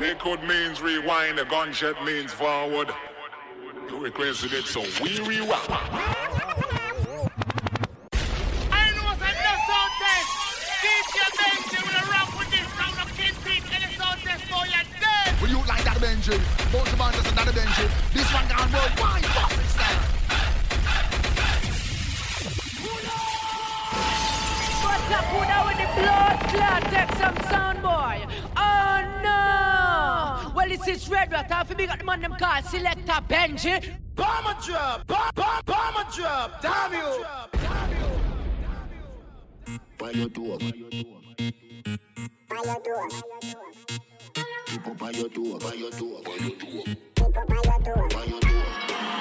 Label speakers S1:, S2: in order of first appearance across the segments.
S1: Liquid means rewind, the gunshot means forward. You requested it, so we rewind.
S2: Benji.
S1: With a rock with this round of kingpin and it's all test for your dead. Will you like that Benji?
S2: Both of us another Benji. This one gone worldwide. Boss style.
S3: What's up, who now with the blood clot? Take some sound boy. Oh no! Well, this is Red Rat. Half a big at the man them call Selector Benji.
S4: Bomber drop, bomb, bomb, bomber drop. Damn you.
S5: By your door.
S6: By your door.
S5: People by your door, by your door, by your door.
S6: People by your door.
S5: By your door.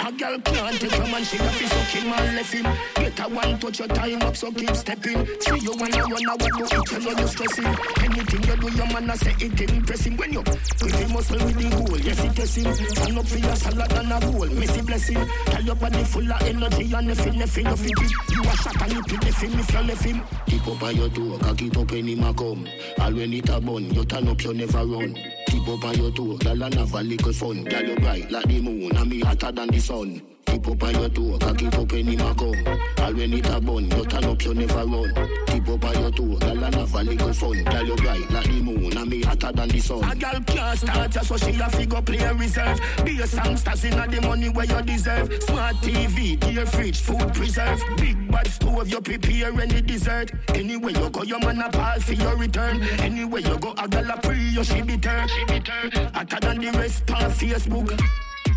S7: A girl can't take a man, she got fi suck him and left him. Get a one touch your time up, so keep stepping. See you wanna run, to eat, you know you stressing. Anything you do, your man I say it impressing. When you with the muscle with the goal, yes it pressing. Stand up for your salad and a bowl, messy blessing. Tell your body full of energy and nothing, nothing, nothing. You a shot and you pick the film if you left him.
S5: Keep up by your door, cock it up any ma come. All when it a bun, you turn up, you never run. Keep up by your toe, girl and have a little fun. Girl you bright like the moon, and me hotter than the sun. Keep up by your toe, cock it up any ma. All when it a bun, you turn up, you never run. Keep up by your toe, girl and have a little fun. Girl you bright like the moon, and me hotter than the sun.
S7: A girl can't start just so she a figure play reserve. Be a songsters in the money where you deserve. Smart TV, dear fridge, food preserve. Big bad stove, you prepare any dessert. Anywhere you go, your man a pal for your return. Anywhere you go, a girl a pre, you she be turn. She be turn. Hotter than the rest on Facebook.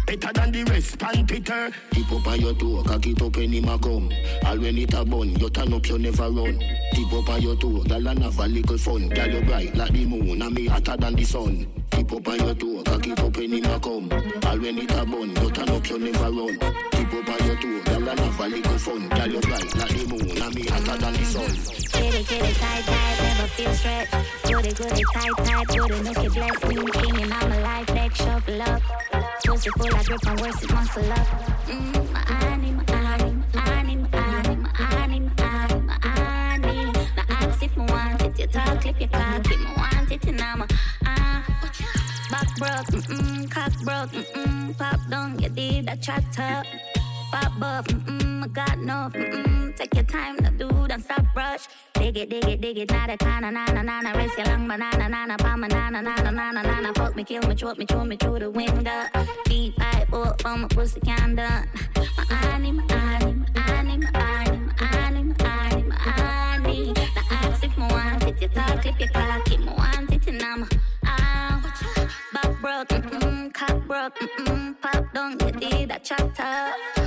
S7: Better than the rest, pan Peter.
S5: Keep up by your toe, cock it up any ma come. All when it a bun, you turn up, you never run. Keep up by your toe, girl and have a little fun. Girl you bright like the moon, and me hotter than the sun. Keep up by your toe, cock it up any ma come. All when it a bun, you turn up, you never run. Up by your toe, girl and have a little fun. Girl you bright like the moon, and me hotter than the sun.
S6: Get it tight, tight, never feel it, put it tight, tight, make it bless me. King and I'm alive, leg shuffle up. Grip and muscle up. Mmm, my annie. Now if want it, clip your cock, ah. Back broke, mm-mm, cock broke, mm-mm, pop down, you did a chat up. Pop buff, mm-mm, I got no, mm-mm, take your time to do, don't stop rush. Dig it, dig it, dig it, not a kinda, nana, nana, raise your long banana, nana, palm, nana, nana, nana, nana, fuck me, kill me, choke me, chew me through the window. Deep five, four, for my pussy can done. My annie, my annie, my annie, my annie, my annie. Now ask if me want it, you talk, clip your cock, if me want it, and I'm ah. Back broke, mm-mm, cock broke, mm-mm, pop down, you did a chat up.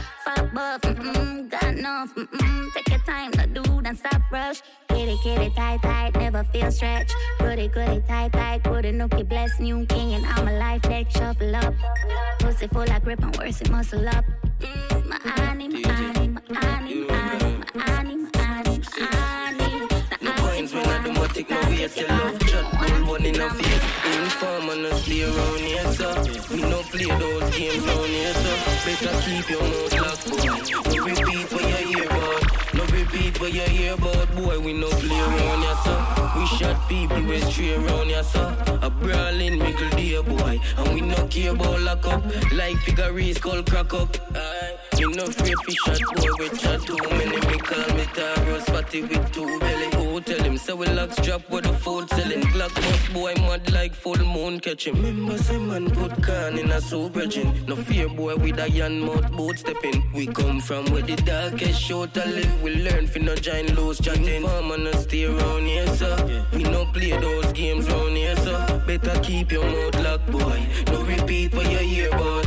S6: Rush. Get it, get it tight, tight, never feel stretch. Put it, put it tight, tight, put it, nookie, bless new king, and I'm a life deck, shuffle up. Pussy full of grip and worse, it muscle up. Mm, my annie, my annie, my annie, my annie, my annie, my annie, my annie.
S8: No points when I do my tick, no waste your love chat, all one in a face. Inform and no stay around here, so we no play those games around here, so better keep your mouth locked, boy. No repeat what you hear about. Repeat what you hear about, boy. We no play around here, so we shot people we stray around here, so a brawling middle dear boy, and we no care about lock up. Like figure call crack up. Aye. Me no afraid fi shot boy with chat too many. Me call me Taro spotty with two belly. Who tell him say we lock strap with the food selling. Glock bust boy mad like full moon catch him. Remember say man put can in a soup engine. No fear boy with a yan mouth boat stepping. We come from where the darkest show to live. We learn fi no join loose chatting. Farm and stay around here so. We no play those games round here so. Better keep your mouth locked boy. No repeat what you hear about.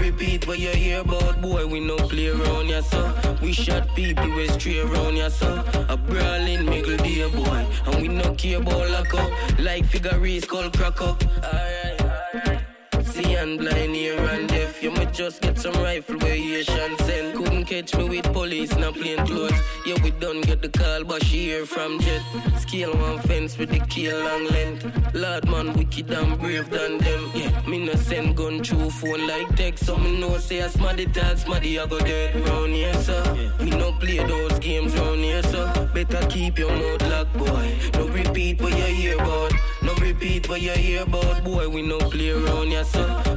S8: Repeat what you hear about boy. We no play around here so. We shot people we stray around here so. A brawling middle dear boy. And we no care about lock up. Like figure race called crack up. Alright, alright. See and blind here and deaf. You might just get some rifle where Asian send. Couldn't catch me with police, not plain clothes. Yeah, we done get the call, but she hear from jet. Scale one fence with the kill long length. Lord man, wicked and brave than them. Yeah, me no send gun through phone like text. So me know say a smarty talk, smarty I go dead round here, sir. Me no play those games round here, sir. Better keep your mouth locked, boy. No repeat what you hear about. No repeat what you hear about. Boy, we no play around ya,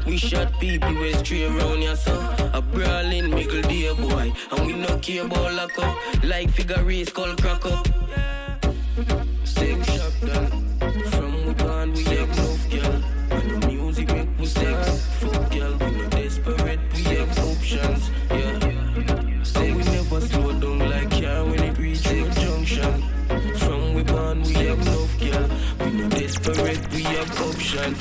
S8: We shot people with stray around ya, so. A brawling mickle dear boy. And we no care about lock up. Like figure race, called crack up. Same shop done. From we gone, we have enough girl. And the music make we sex. Fuck girl, we no desperate, we have options. Yeah. Say we never slow down like car when it reaches junction. From we born, we have enough girl. We no desperate, we have option.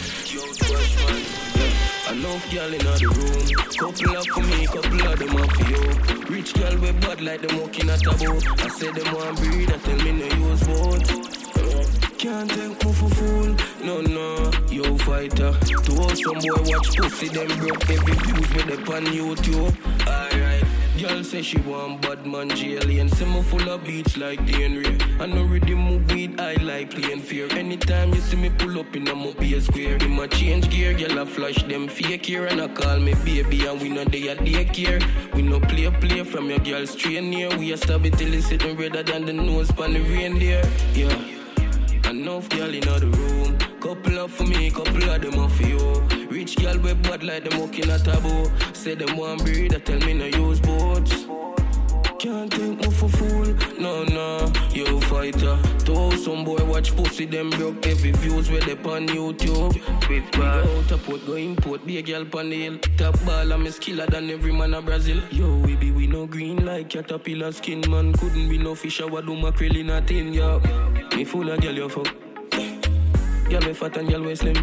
S8: Enough girl in the room. Couple up for me, couple of them up for you. Rich girl with bad like them walking at a boat. I said them want breed, I tell me no use boats. Can't take me for fool, no no, yo fighter. To all some boy watch pussy, them broke every views with them on YouTube. Alright. Girl say she want bad man jail and say me full of beats like DNA. I know ready move weed, I like playing fear. Anytime you see me pull up in a mobile square, in my change gear, girl I flash them fake here and I call me baby and we know they are daycare. We no play play from your girl straight near. We a stab it till it's sitting redder than the nose pan the reindeer. Yeah. Enough girl in the room. Couple up for me, couple of them off for you. Rich girl with bad like them walking a taboo. Say them want breed, I tell me no use Can't take me for fool, no no, yo fighter. To how some boy watch pussy, them broke every views where they on YouTube. With go out a port, go import, be a girl pan the hill. Top ball, I'm a skiller than every man a Brazil. Yo, we be we no green like caterpillar skin, man. Couldn't be no fish, I would do mackerel in a tin, yo. Me full of girl, yo fuck. Girl me fat and girl we slim.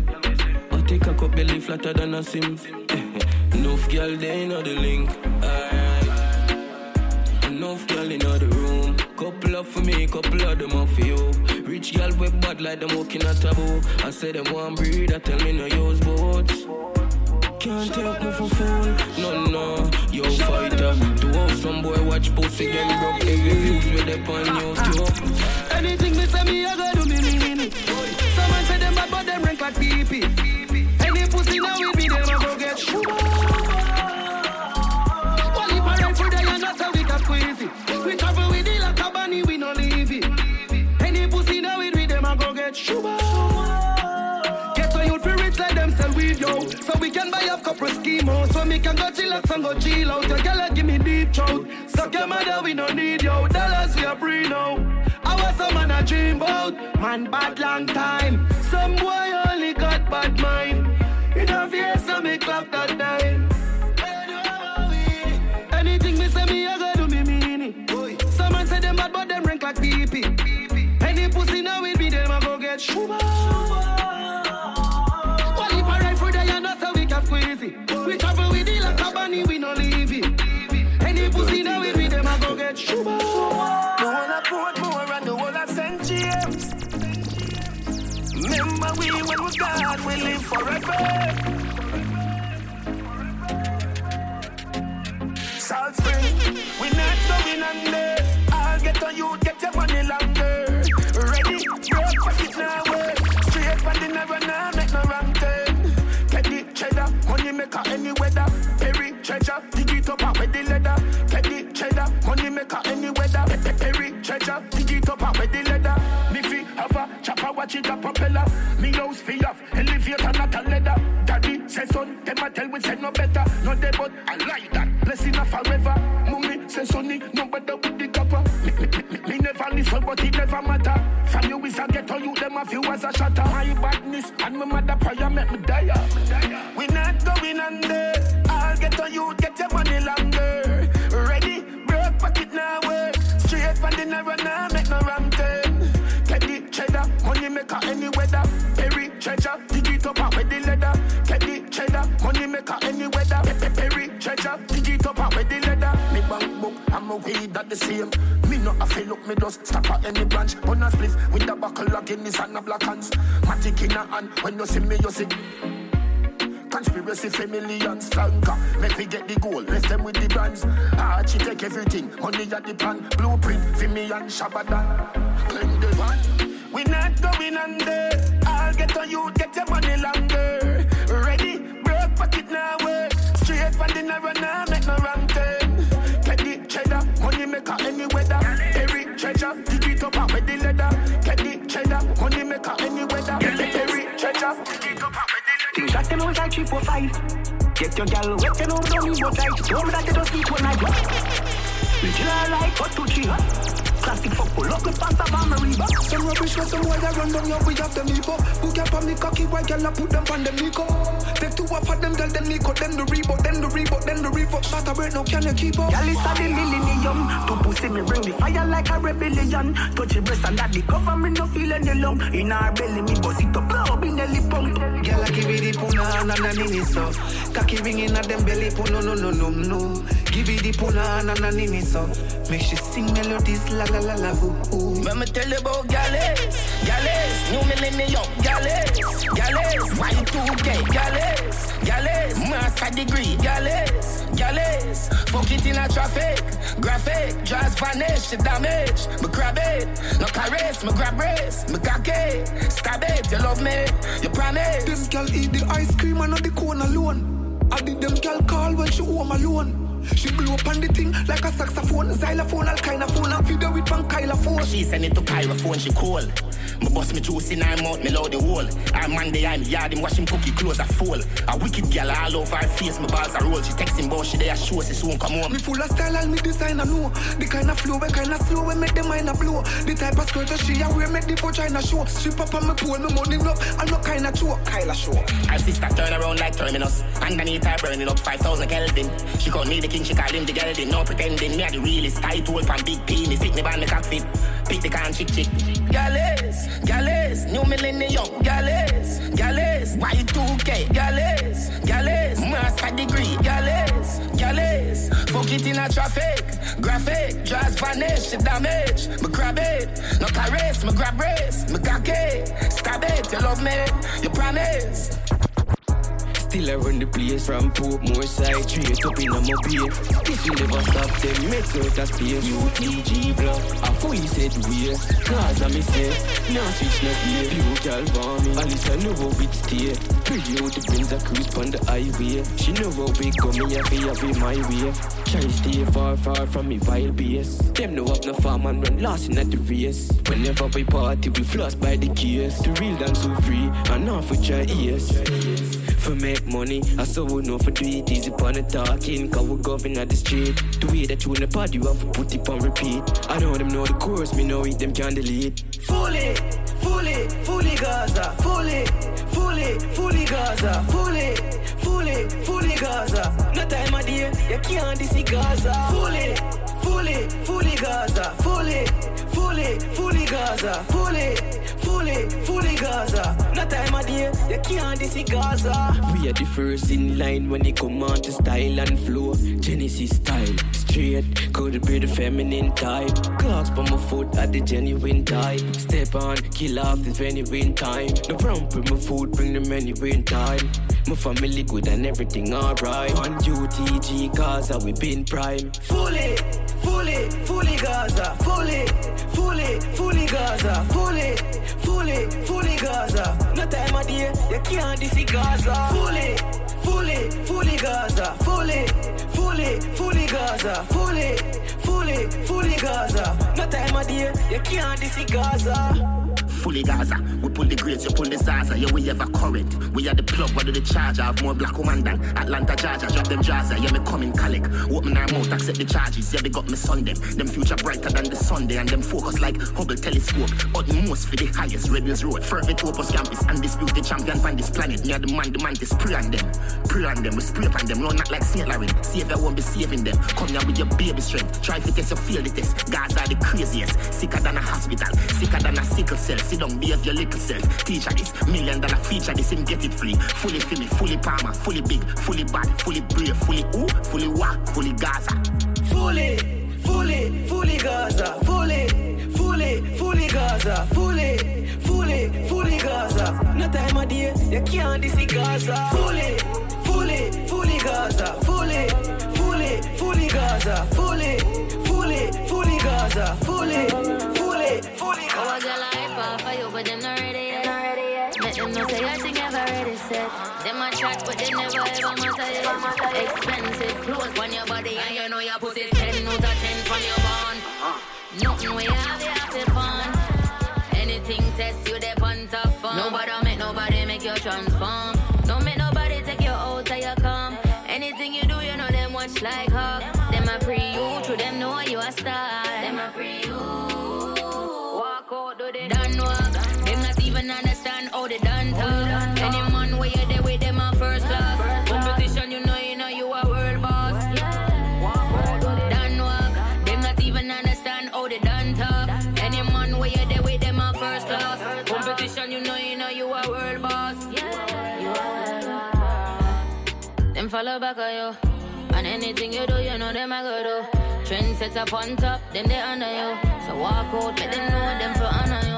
S8: I take a cup belly flatter than a sim. Enough girl they know the link. Enough girl in the room. Couple up for me, couple of them up for you. Rich girl with bad like them walking a taboo. I say them want breed, I tell me no use boats. Can't take me for fool, no no, yo fighter. To how some boy watch pussy, them broke every views with them on YouTube.
S9: Anything me say me, I go do me mean it. Someone say them bad, but them rank like pee pee. Any pussy now with me, them a go get shoot. We travel with it like a bunny, we no leave it. Any pussy now with them a go get shoot. Get a youth for rich like them sell weed, yo. So we can buy up couple schemo. So me can go chillax and go chill out. Your girl give me deep throat. Suck your mother, we no need yo. Dollars we a free now. I was some man a dream about. Man bad long time. Some boy only got bad mind. In a face, so me clap that time. Get shuba. Well, if I ride for the and that's we can squeeze. We travel with it like a bunny, we no leave it. Any pussy now with me, them a go get shuba.
S7: The I put more and the one I sent James. Remember we when we God, we live forever. Salt Spring, we not going under. I'll get on you, treasure, dig it up out with the leather. Get the cheddar, money maker any weather. Pe- pe- Perry treasure, dig it up out with the leather. Me fi have a chopper, watch it a propeller. Me house fi off, elevator not a leather. Daddy say son, them a tell we say no better. No dey but I like that, blessing a forever. Mummy say sonny, no better with the copper. Me, me, me, me never listen, but it never matter. From you is a ghetto, you them a few as a shatter. My badness and my mother prayer make me die. We not going under. You, get your money longer. Ready, break pocket now, way. Straight from the narrow now, make no wrong turn. Get the cheddar, money maker any weather. Perry treasure, dig it up out with the leather. Get the cheddar, money maker any weather. Pe- pe- Perry treasure, dig it up out with the leather. Me bank book, I'm a weed that the same. Me not a fill up, me just stop at any branch. On a spliff with a buckle of Guinness and a black hands. Matic in a hand, when you see me, you see. Conspiracy for millions, flanker. Make we get the goal, left them with the brands. Archie take everything, money at the plan. Blueprint for me and Shabadan. Claim the van. We not going under. I'll get on you, get your money longer. Ready, break pocket now, way. Straight from the narrow now, make no wrong turn. Get the cheddar, money maker any weather. Perry treasure, dig it up out with the leather. Get the cheddar, money maker any weather. Get the Perry up. Things shot them out like three, four, five. Get your gal wet, you know, don't what me that you don't sleep one night. Kill her like what two, three, Classic fuck pull up the pants of armor Reebok Some rubbish with some that run down your way of them ego Book up on me cocky white girl I put them on the Nico. Take two off of them girl them Nico Then the Reebok, then the Reebok, then the Reebok. Shot a break now can you keep up? Girl it's a the millennium. To pussy me bring the fire like a rebellion. Touch your breast and that the cover me no feel any lung. In our belly me bust it up blow in the lip pump
S10: Girl I give it the puna na na nini so. Cocky ringing at them belly puna no no no no Give it the puna na na nini so Make she sing melodies like la la la ooh ooh.
S7: Let me tell you about Gallus, Gallus, new millennium, Gallus, Gallus, Y2K, Gallus, Gallus, master degree, Gallus, Gallus, fuck it in a traffic, graphic, just vanish, damage, me grab it, no caress, me grab race, me cocky, stab it, you love me, you promise.
S10: Them gal eat the ice cream and not the cone alone. I did them gal call when she home alone. She blew up on the thing like a saxophone, xylophone, all kind of phone, and video with from Kyla phone.
S7: She send it to Kyla phone, she call. Me bust me juice in her mouth, me load the wall. I'm Monday, I'm yard, him wash him cookie clothes, I fall. A wicked girl all over her face, my balls are roll. She text him, boss, she there, show, she soon come home.
S10: Me full of style, and me design, I know. The kind of flow, when kind of slow, when make the mind a blow. The type of skirt that she a wear, make the vagina show. She pop on me pool, me money up, I'm not kind of choke. Kyla show.
S7: Her sister turn around like terminus. Underneath her burning up 5,000 Kelvin. She me the king, she call him the gelding. No pretending, me are the realest. Tight hole pan big penis, hit me by me cock fit. Pick the can chick chick.
S10: Gallus, Gallus, new millennium, Gallus, Gallus, Y2K, Gallus, Gallus, master degree, Gallus, Gallus, fuck it in a traffic, graphic, just vanish, damage, me grab it, no caress, me grab race, me cocky, stab it, you love me, you promise.
S11: Still I run the place from Portmore side Straight up in a mobile This will never stop them Meds out of space. UTG block I fully said we Cause I me say Now switch gal want me. Alice I know how it Pretty out the Benz a cruise on the highway. She know come me have to have it my way. Try stay far far from me vile base. Them know up no farm and run lost in at the race. Whenever we party we floss by the case. The real dance so free. And off with your ears for make money. I saw we know for do it easy upon the talking, cause we govern at the street. The way that you in the pod, you have to put it on repeat. I know them know the course, me know it, them can delete.
S10: Fully, fully, fully Gaza, fully, fully, fully Gaza, fully, fully, fully Gaza. No time of day, you can't see Gaza. Fully, fully, fully Gaza, fully, fully, fully Gaza, fully, fully, fully Gaza. No time of day, you can't see Gaza.
S11: We are the first in line when it come on to style and flow. Genesis style, straight, could be the feminine type. Clocks by my foot at the genuine type. Step on, kill off the genuine time. No problem with my food, bring them anywhere time. My family good and everything alright. On UTG, cause we been prime.
S10: Fully, fully, fully Gaza, fully, fully, fully Gaza, fully, fully, fully Gaza. No time of day, you can't see Gaza. Fully, fully, fully Gaza, fully, fully, fully Gaza, fully, fully, fully Gaza. No time of day, you can't see Gaza.
S7: Fully Gaza, we pull the grades, you pull the Zaza. Yeah, we a current. We are the plug, what do the charger? Have more black woman than Atlanta Georgia. Drop them jaws, yeah, me coming colic. Open our mouth, accept the charges. Yeah, they got me son them. Them future brighter than the Sunday, and them focus like Hubble telescope. Utmost for the highest Rebels Road. Fervent Opus campus, undisputed champion on this planet. Me are the man, the man to spray on them. Pray on them, we spray on them. No, not like St. Larry. Savior won't be saving them. Come here with your baby strength. Try to test, you feel test. Gaza the craziest. Sicker than a hospital. Sicker than a sickle cell. Sit down, behave your little self. Teacher this, million dollar feature this, him get it free. Fully filmy, fully palmer, fully big, fully bad, fully brave, fully ooh, fully whack, fully Gaza.
S10: Fully, fully, fully Gaza, fully, fully, fully Gaza, fully, fully, fully Gaza. No time of day, you can't see Gaza. Fully, fully, fully Gaza, fully, fully, fully Gaza, fully, fully, fully Gaza, fully, fully, fully
S12: Oh, I
S10: Gaza.
S12: got life off for you, but them not ready yet. Let them know say I think I've already said. Them a track, but they never ever matter yet. Expensive clothes on your body, and you know you put it 10 out of 10 from your bond. Nothing we have, you have to fun. Anything test you, they on top form. Nobody make nobody make you transform. Don't make nobody take you out till you come. Anything you do, you know them watch like hawk. Them a pre you, through them know you a star. Back on you. And anything you do, you know them I go do. Trend sets up on top, them they under you. So walk out, let them know them for honor you.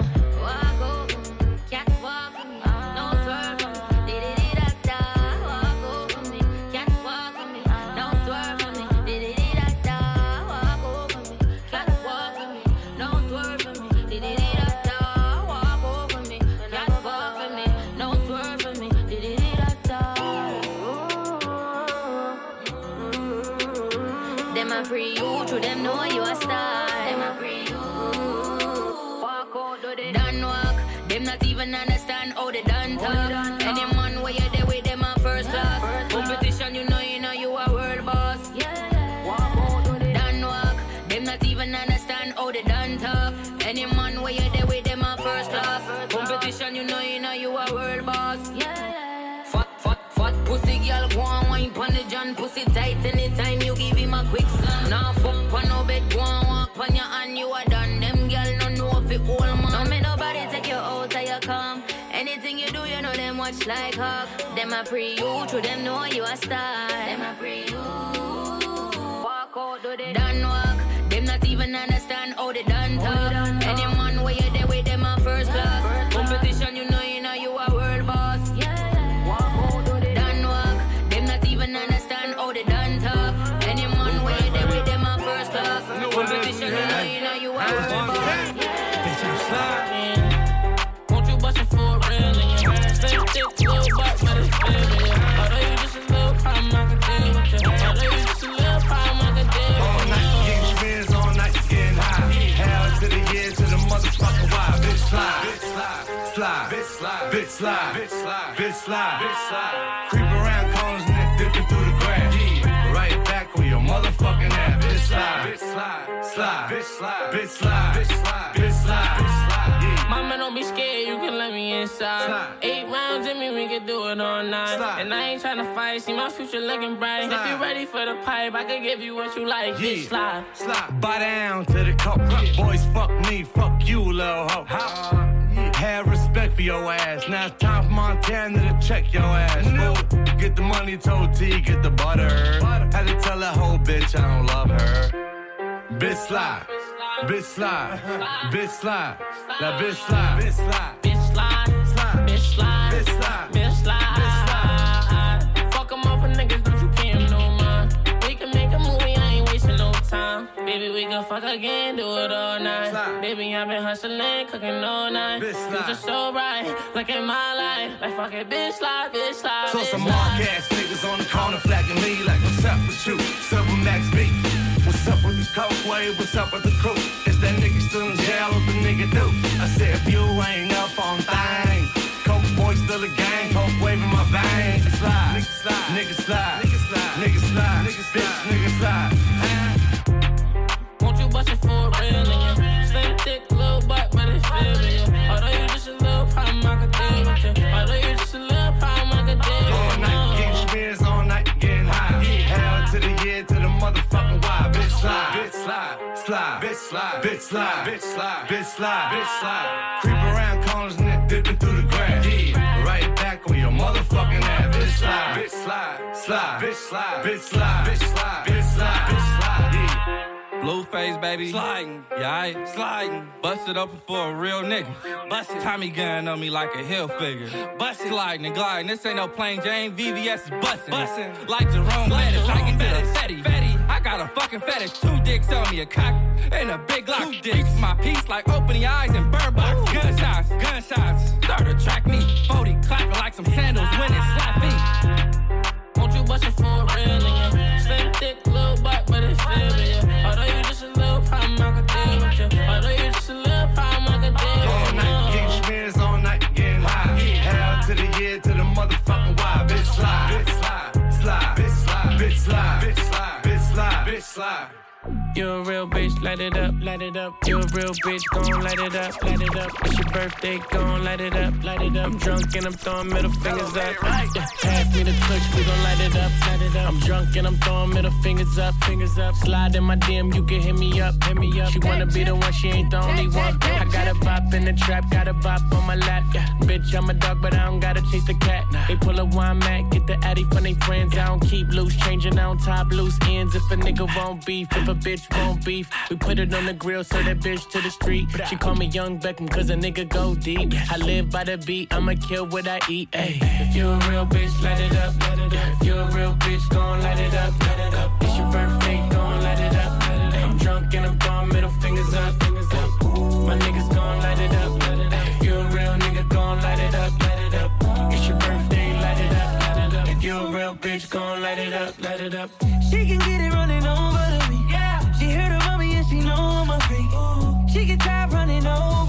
S12: Do, you know them watch like hawk. Them a pre you, true them know you a star. Them a pre you. Walk out, do they done walk. Them not even understand how they done talk. Any
S13: slide, slide, bitch slide, bitch slide, bitch slide, bitch slide, bitch slide. Creep around corners and then dipping through the grass. Yeah. Right back with your motherfucking ass. Bitch slide, bitch slide, slide, bitch slide, bitch slide, bitch slide, bitch slide, bitch slide. Yeah.
S14: Mama, don't be scared, you can let me inside.
S13: Slide.
S14: Eight rounds in me, we can do it all night.
S13: Slide.
S14: And I ain't tryna fight, see my future looking bright. If
S13: Slide.
S14: you ready for the pipe, I can give you what you like. Bitch, slide.
S13: slide. Buy down to the coke. Boys, fuck me, fuck you, little hoe. Have respect for your ass. Now it's time for Montana to check your ass. fool. Get the money, told T, get the butter. Had to tell that whole bitch I don't love her. Bitch slide, bitch slide, bitch slide, that bitch slide. Bitch slide,
S14: Baby, we can fuck again, do it all night.
S13: Slide.
S14: Baby, I've been hustling, cooking all night.
S13: Bitch slide.
S14: Future so right. look at my life. Like fuck it, bitch slide, bitch slide.
S13: So
S14: bitch
S13: some
S14: slide.
S13: mark ass niggas on the corner flagging me like, what's up with you? Silver Max B. What's up with the coke wave? What's up with the crew? Is that nigga still in jail? What the nigga do? I said, if you ain't up on things, coke boy still a gang, coke wave in my veins. Nigga slide, nigga slide, nigga slide, nigga slide, nigga slide, nigga slide, bitch, nigga slide.
S14: It for real? Slim thick, little butt, but it's still real. Although you just a little problem, I can deal with you. Although you just a little problem, I can deal
S13: All
S14: with you.
S13: night, getting spins, all night, getting high. Hell to the year, to the motherfucking why. Bitch slide, bitch slide, slide, bitch slide, bitch slide, bitch slide, bitch slide, bitch slide. Creep around corners and dipping through the grass. Right back on your motherfucking ass. Bitch slide, bitch slide, slide, bitch slide, bitch slide, bitch slide. Yeah.
S15: Blueface, baby. Sliding. Yeah, I sliding. Busted up for a real nigga. Busted. Tommy gun on me like a hill figure. Busted. Sliding and gliding. This ain't no plain Jane. VVS is busting. Busting. Like Jerome Bettis. I can get a fetty. Fetty. I got a fucking fetish. Two dicks on me, a cock and a big lock. Two dicks. my piece like opening eyes and bird box. Gunshots. Gunshots. Start to track me. 40 clapping like some sandals when it slap me
S14: bustin' for real again. Slim thick, little butt, but it's still in. Although you just a little problem, I can deal with you. Although you just a little problem, I can deal with you.
S13: All night,
S14: getting spins all night,
S13: getting high. Hell to the year, to the motherfucking why. Bitch slide, bitch slide, slide, bitch slide, bitch slide, bitch slide, bitch slide.
S14: You a real bitch, light it up, light it up. You're a real bitch, gon' light it up, light it up. It's your birthday, gon' light it up, light it up. I'm drunk and I'm throwing middle fingers up. Pass me the touch, we gon' light it up, light it up. I'm drunk and I'm throwing middle fingers up, fingers up. Slide in my DM, you can hit me up, hit me up. She wanna be the one, she ain't the only one. I got a bop in the trap, got a bop on my lap. Yeah, bitch, I'm a dog, but I don't gotta chase the cat. They pull a wine mat, get the addy from they friends. I don't keep loose, changing, I don't top loose ends. If a nigga won't beef, if a bitch won't beef, we put it on the grill, so that bitch to the street. She call me Young Beckham, cause a nigga go deep. I live by the beat, I'ma kill what I eat. Ay. If you a real bitch, light it up. If you a real bitch, gon' light it up. It's your birthday, gon' light it up. I'm drunk and I'm throwing middle fingers up. My niggas gon' light it up. If you a real nigga, gon' light it up. It's your birthday, light it up. If you a real bitch, gon' light it up, light it up.
S16: She can get it running me. Yeah. She heard about me and she know I'm a freak. She get tired running over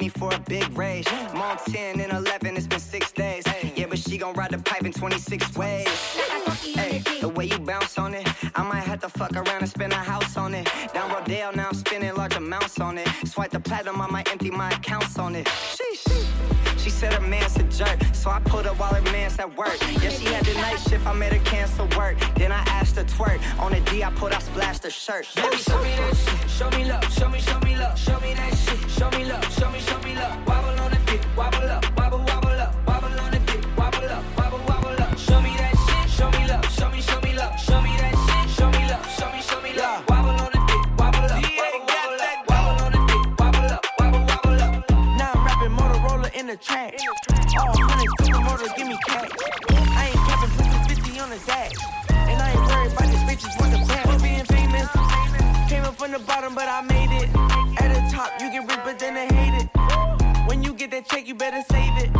S17: Miami for a big rage. I'm on 10 and 11, it's been six days. Yeah, but she gon' ride the pipe in 26 ways. Hey, the way you bounce on it, I might have to fuck around and spend a house on it. Down Rodeo, now I'm spending large amounts on it. Swipe the platinum, I might empty my accounts on it. Sheesh. She said her jerk, so I put her while her man's at work. Yeah, she had the night shift, I made her cancel work. Then I asked her twerk. On the D, I put, I splashed her shirt.
S16: Baby, show me that shit. Show me love. Show me, show me love. Show me that shit. Show me love. Show me, show me love. Wobble on the dick. Wobble up. Wobble, wobble up. Wobble on the dick. Wobble up. Wobble, wobble up. Show me that shit. Show me love. Show me, show me love. Show me that shit. Show me love. Show me, show me love. Wobble on the dick. Wobble up. Wobble, wobble up. Wobble on the dick. Wobble up. Wobble, wobble up.
S17: Now I'm
S18: track. All hundreds, from the bottom, but I made it. At the top, you get rich, but then they hate it. When you get that check, you better save it.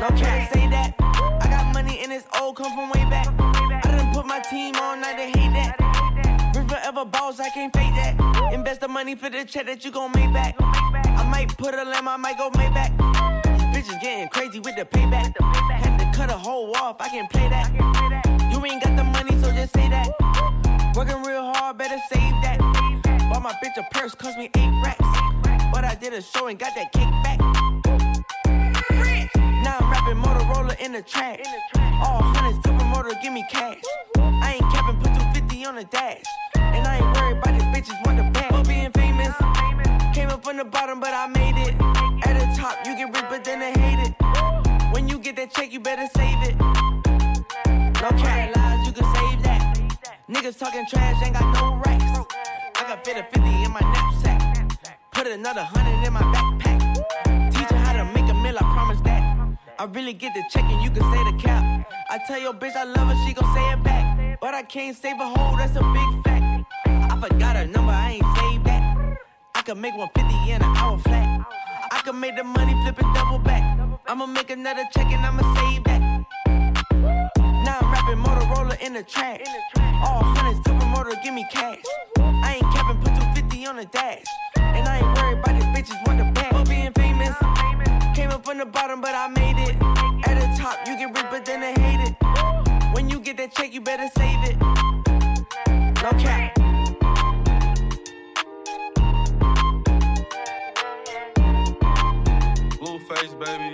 S18: No cap, say that. I got money and it's old, come from way back. I done put my team on, now they hate that. Rich forever balls, I can't fake that. Invest the money for the check that you gon' make back. I might put a lamb, I might go Maybach. Bitches getting crazy with the payback. Had to cut a hole off, I can play that. You ain't got the money, so just say that. Working real hard, better save that. Bought my bitch a purse, cost me eight racks. But I did a show and got that kick back. Now I'm rapping Motorola in the track. All hundreds, supermoto, give me cash. I ain't capping, put 250 on the dash. And I ain't worried about these bitches want the back. For being famous, came up from the bottom, but I made it. At the top, you get rich, but then they hate it. When you get that check, you better save it. No cat lies, you can save that. Niggas talking trash, ain't got no racks. I got fit a 50 in my knapsack. Put another hundred in my backpack. Teach her how to make a meal, I promise that. I really get the check and you can say the cap. I tell your bitch I love her, she gon' say it back. But I can't save a hoe, that's a big fact. I forgot her number, I ain't saved that. I could make 150 in an hour flat. I could make the money flip double back. I'ma make another check and I'ma save that. I'm Motorola in the track. All hundreds, supermoto, give me cash. I ain't capping, put 250 on the dash. And I ain't worried about these bitches want the back. For being famous, came up from the bottom, but I made it. At the top, you get rich, but then they hate it. When you get that check, you better save it. No cap.
S15: Blueface, baby.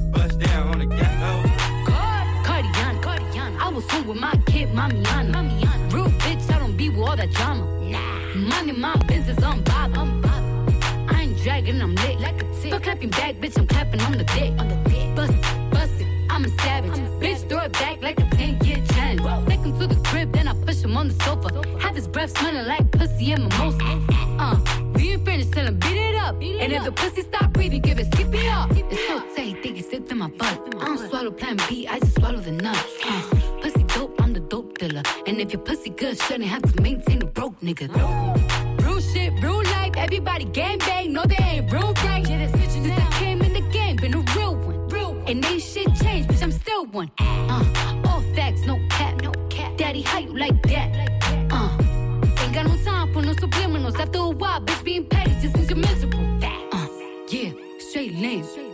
S19: with my kid, Mamiana. Mamiana. Real bitch, I don't be with all that drama. Nah. Money, my business, I'm bothered. I'm bothered. I ain't dragging, I'm lit like a tick. But clapping back, bitch, I'm clapping on the dick. On the dick. Bust it, bust it, I'm a savage. bitch, throw it back like a 10 year challenge. Take him to the crib, then I push him on the sofa. Have his breath smelling like pussy and mimosa. Uh, we ain't finished, tell him beat it up. and if the pussy stop breathing, give it skippy up. It's so tight, think it slipped in my butt. I don't swallow plan B, I just swallow the nuts. Uh, if your pussy good, shouldn't have to maintain a broke nigga. Real shit, real life, everybody gang bang, no they ain't real right. Since I came in the game, been a real one. Real one. And ain't shit changed, bitch, I'm still one. Uh, all facts, no cap, no cap. Daddy, how you like that? Uh, ain't got no time for no subliminals. After a while, bitch, being petty just means you're miserable. Uh, yeah, straight lane.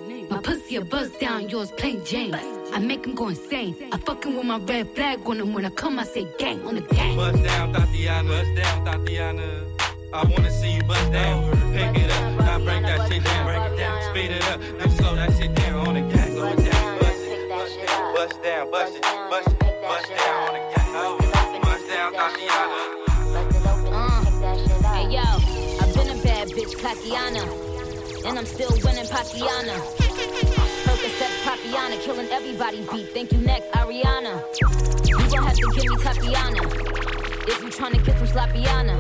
S19: My a buzz down, yours plain Jane. I make him go insane. I fucking with my red flag on him when I come, I say gang on the gang.
S15: Bust down, Thotiana. Bust down, Thotiana. I wanna see you bust down. Pick it up, now break that shit down. Break it down, speed it up, then slow that shit down on the gas. Slow it down, bust it, bust it, bust down, bust it, bust it, bust down on the gas. Oh, Bust down, Thotiana.
S19: Uh, hey yo, I've been a bad bitch, Thotiana. And I'm still winning Paciana. Papiana, killing everybody beat. Thank you next, Ariana. You gon' have to give me Tatiana. If you tryna get some Slapiana.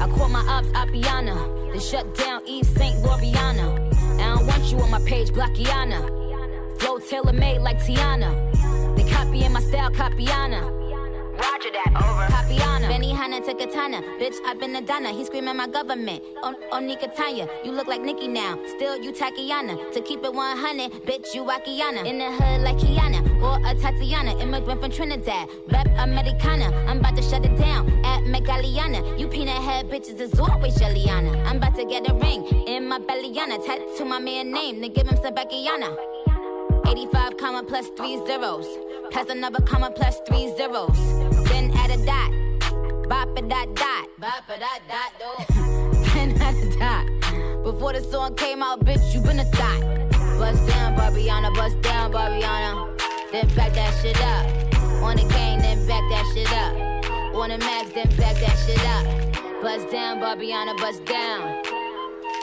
S19: I call my ops Apiana. They shut down Eve St. Loriana. I don't want you on my page, Blackiana. Flow tailor made like Tiana. They copying my style, Capiana. Roger that, over. Capiana. Benihana to Katana. Bitch, I've been a Donna. He screaming my government. On, on Nikatanya. You look like Nikki now. Still, you Takiana. To keep it 100, bitch, you Wakiana. In the hood like Kiana. Or a Tatiana. Immigrant from Trinidad. Rep Americana. I'm about to shut it down. At Megaliana. You peanut head bitches is always Jelliana. I'm about to get a ring. In my bellyana. Tattoo my man name. Then give him some Beckyana. 85 comma plus three zeros. Plus another comma plus three zeros. Then
S12: at a dot. Bop a dot dot. Bop a dot dot do. then at a dot. Before the song came out, bitch, you been a thought. Bust down, Barbiana, bust down, Barbiana. Then back that shit up. On the gang, then back that shit up. On the max, then back that shit up. Bust down, Barbiana, bust down.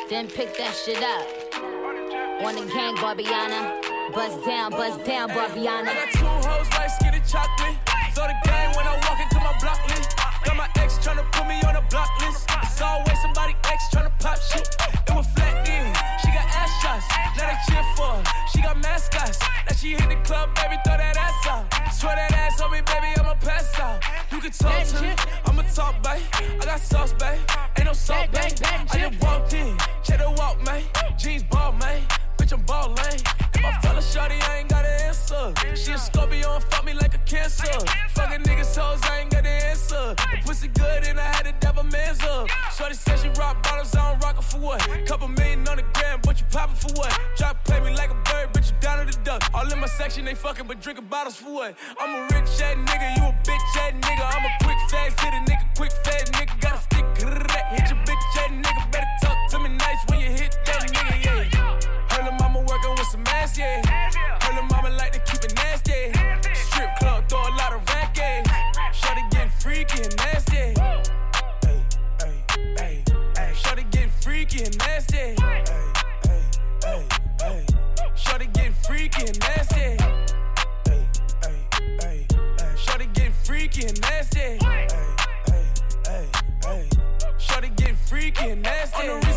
S12: Then pick that shit up. On the gang, Barbiana. Bust down, bust down, Barbiana.
S20: I got two hoes like skinny chocolate. Throw the game when I walk into my block list. Got my ex tryna put me on a block list. It's always somebody ex tryna pop shit. It was flat then. She got ass shots. Now they cheer for her. She got mascots. Now she hit the club, baby, throw that ass out. Swear that ass on me, baby, I'ma pass out. You can talk to me. I'ma talk, babe. I got sauce, babe. Ain't no salt, babe. I just walked in. Check the walk, man. Jeans ball, man. Bitch, I'm ballin'. If I fell a shorty, I ain't got an answer. She a Scorpio and fuck me like a cancer. Fuckin' niggas toes, I ain't got an answer. The pussy good and I had to dab a man's up. Shorty said she rock bottles, I don't rock her for what? Couple million on the gram, but you poppin' for what? Drop play me like a bird, bitch, you down to the duck. All in my section, they fuckin' but drinkin' bottles for what? I'm a rich ass nigga, you a bitch ass nigga. I'm a quick fast hit a nigga, quick fast nigga. Got a stick, hit your bitch ass nigga. Better talk to me nice when you hit that nigga, ass, yeah. Her little mama like to keep it nasty. Strip club, throw a lot of racket. Eh. Shorty getting freaky and nasty. Hey, hey, hey, hey. Shorty getting freaky and nasty. Hey, hey, hey, hey. Shorty getting freaky and nasty. Hey, hey, hey, hey. Shorty getting freaky and nasty. Hey, hey, hey, hey. Shorty getting freaky and nasty.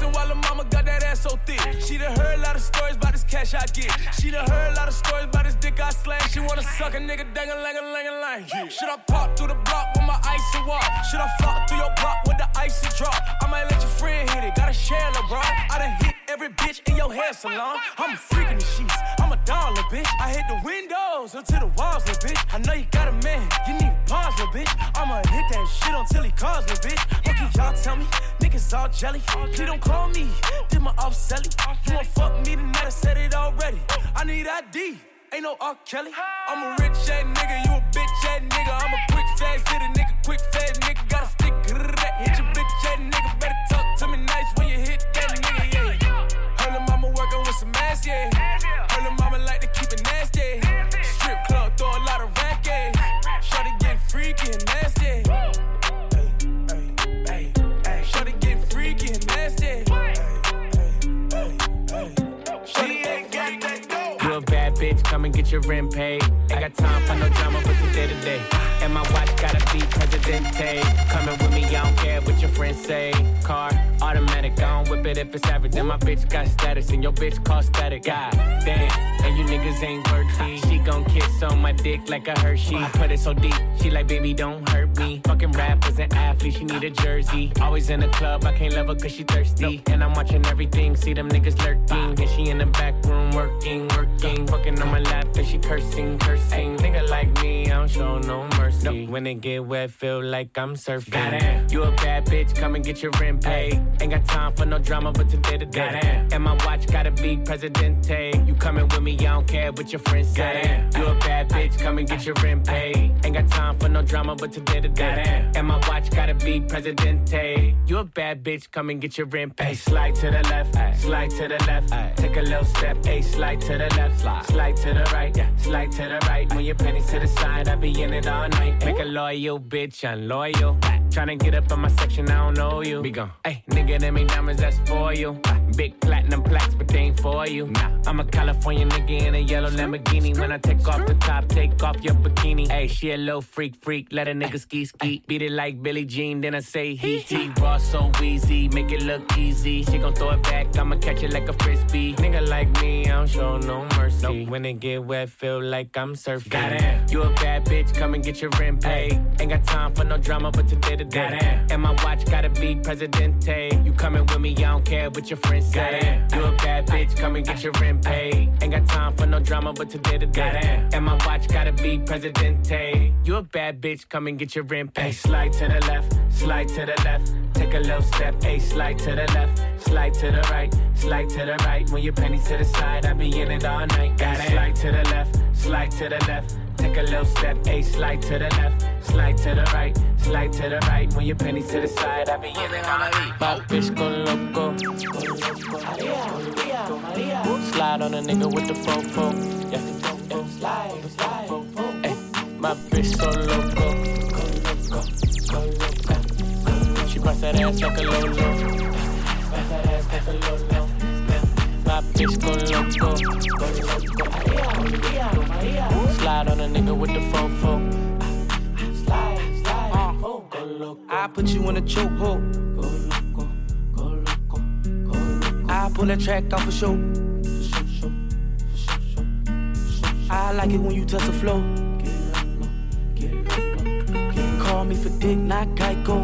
S20: Ass so thick. She done heard a lot of stories about this cash I get. She done heard a lot of stories about this dick I slang. She wanna suck a nigga dang a lang a lang a lang. Should I pop through the block with my icy walk? Should I flop through your block with the icy drop? I might let your friend hit it. Gotta share LeBron. I done hit every bitch in your hair salon. I'm a freak in the sheets. I'm a dollar bitch. I hit the windows until the walls, little bitch. I know you got a man. You need pause, little bitch. I'ma hit that shit until he calls, little bitch. What can y'all tell me? Niggas all jelly. Please don't call me. Did my off selling. You won't fuck me tonight. I said it already. I need ID. Ain't no R. Kelly. I'm a rich ass nigga. You a bitch ass nigga. I'm a quick fast hit a nigga. Quick fast nigga. Bitch,
S21: come and get your rent paid. Ain't got time for no drama, but today to day. And my watch gotta be Presidente. Coming with me, I don't care what your friends say. Car, automatic, I don't whip it if it's average. Then my bitch got status, and your bitch call static. God damn, and you niggas ain't worthy. She gon' kiss on my dick like a Hershey. I put it so deep, she like, baby, don't hurt me. Fucking rappers and athletes, she need a jersey. Always in the club, I can't love her cause she thirsty. And I'm watching everything, see them niggas lurking. And she in the back room working, working. Fucking on my lap, and she cursing, cursing. Nigga like me, I don't show no mercy. When it get wet, feel like I'm surfing. Goddamn. You a bad bitch, come and get your rent paid. Ain't got time for no drama, but today to day. And my watch gotta be Presidente. You coming with me, I don't care what your friends say. You a bad bitch, come and get your rent paid. Ain't got time for no drama, but today to day. And my watch gotta be Presidente. You a bad bitch, come and get your rent paid. Slide to the left, slide to the left. Take a little step, a slide to the left, slide to the right, slide to the right. When your pennies to the side, I be in it all night. Make a loyal bitch, I'm loyal. Tryna get up in my section, I don't know you. Be gone. Hey, nigga, them ain't diamonds, that's for you. Ah. Big platinum plaques, but they ain't for you. Nah, I'm a California nigga in a yellow Lamborghini. When I take off the top, take off your bikini. Hey, she a little freak, freak. Let a nigga ski, ski. Beat it like Billie Jean, then I say he, he. Raw so easy, make it look easy. She gon' throw it back, I'ma catch it like a frisbee. Nigga like me, I don't show no mercy. When it get wet, feel like I'm surfing. Goddamn. You a bad bitch, come and get your rent paid. Ain't got time for no drama, but today to day. And my watch gotta be Presidente. You coming with me, I don't care what your friends say. You a bad bitch, come and get your rent paid. Ain't got time for no drama, but today to day. And my watch gotta be Presidente. You a bad bitch, come and get your rent paid. Slide to the left, slide to the left. Take a little step, a slide to the left, slide to the right, slide to the right. When your pennies to the side, I be in it all night. Got it. Slide to the left, slide to the left. Take a little step, a slide to the left, slide to the right, slide to the right. When your penny to the side, I be in it on My bitch go loco. Go slide on a nigga with the fofo. Yeah. Slide, slide. Ay, my bitch so loco. She bust that ass like a lolo. Bust that ass like a lolo. Bitch go loco. Slide on a nigga with the fofo. Slide, slide. Oh, go loco.
S10: I put you in a chokehold. I pull that track off a show. I like it when you touch the floor. Call me for dick, not Geico.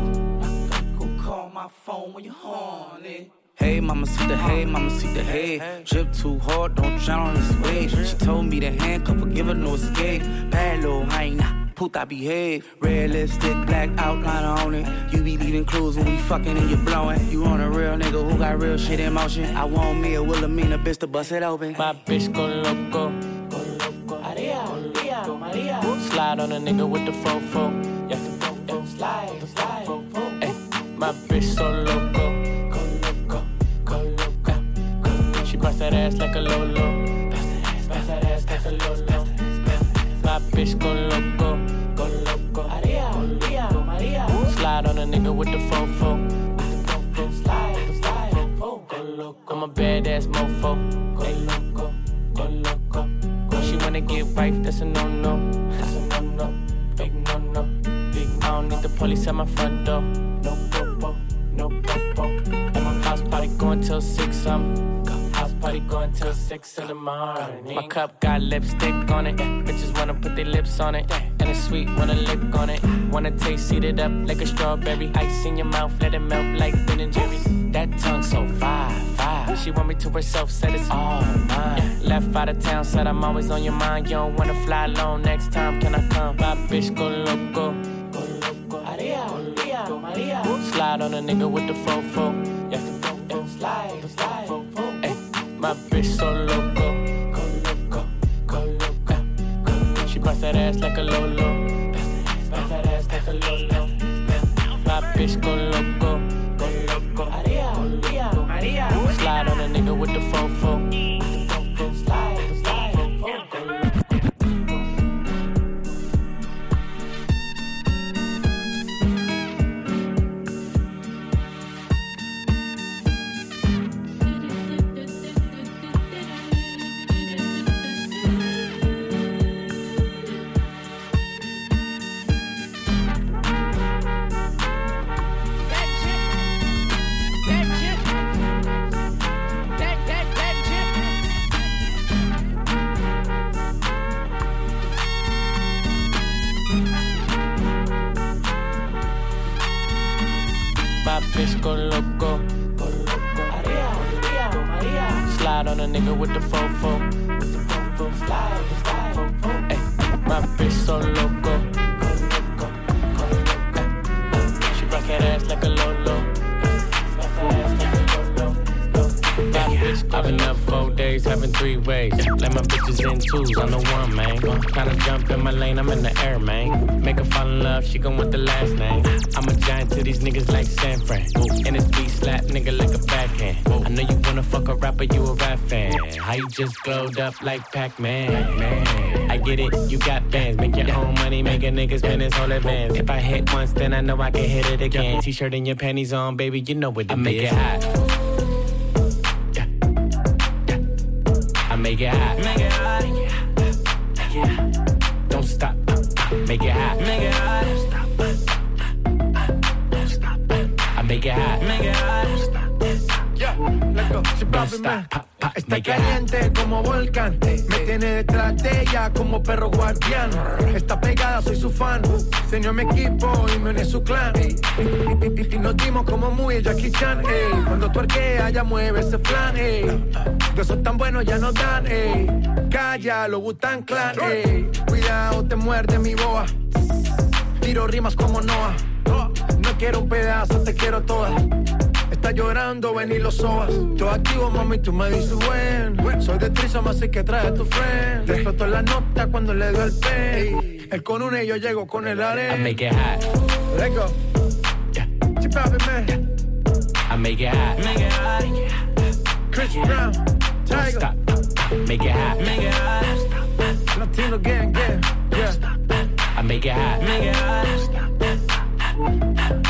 S10: Call my phone when you're horny. Hey, mama, see the hey, mama, see the hey. Drip too hard, don't drown on this wave. She told me to handcuff her, give her no escape. Bad little hyena, puta behave. Red lipstick, black outliner on it. You be leaving clues when we fucking and you blowing. You on a real nigga who got real shit in motion. I want me a Wilhelmina bitch to bust it open.
S21: My bitch go loco. Go loco. Slide on a nigga with the fofo. Yeah, yeah. slide, slide. Ay, my bitch so loco. Bust that ass like a lolo. Bust that ass like a lolo. My bitch go loco, go loco. Slide on a nigga with the fofo. Slide, slide. Go loco. I'm a badass mofo. Go loco, go loco. She wanna get wife, that's a no no. That's a no no, big no no. Big I don't need the police at my front door. No popo, no popo. At my house party going till six. I'm house party going till six in the morning. My cup got lipstick on it. Bitches wanna put their lips on it. And it's sweet, wanna lick on it. Wanna taste, it up like a strawberry. Ice in your mouth, let it melt like Ben and Jerry's. That tongue so fire, fire. She want me to herself, said it's all mine. Left out of town, said I'm always on your mind. You don't wanna fly alone next time, can I come? My bitch go loco. Go loco. Slide on a nigga with the fofo. Yeah, yeah. slide, slide. My bitch so loco. Go loco, go loco. She bust that ass like a lolo. Just glowed up like Pac-Man? Man. I get it, you got bands. Make your own money, make a nigga spend his whole advance. If I hit once, then I know I can hit it again. T-shirt and your panties on, baby, you know what it I make it hot.
S4: Está caliente como volcán. Me tiene detrás de ella como perro guardián. Está pegada, soy su fan. Se unió a mi equipo y me uní a su clan. Y, nos dimos como muy Jackie Chan. ey. Cuando tú arqueas, ya mueve ese flan. ey. De esos tan buenos ya no dan. ey. Calla, lo Butan Clan. ey. Cuidado, te muerde mi boa. Tiro rimas como Noah. No quiero un pedazo, te quiero toda.
S22: Estás llorando, ven y lo sobas. Yo activo, mami, tú me dices bueno. Soy de Trisoma, así que trae a tu friend. Exploto la nota cuando le doy el pen. Él con una y yo llego con el arena.
S23: I make it hot.
S22: Let's go.
S23: Yeah.
S22: Chip out, man.
S23: I make it hot.
S16: Make it hot.
S22: Chris Brown.
S23: Don't
S22: Tiger.
S23: stop. Make it hot.
S16: Make it hot.
S22: Latino gang, gang. Yeah.
S23: I make it hot.
S16: Make it hot.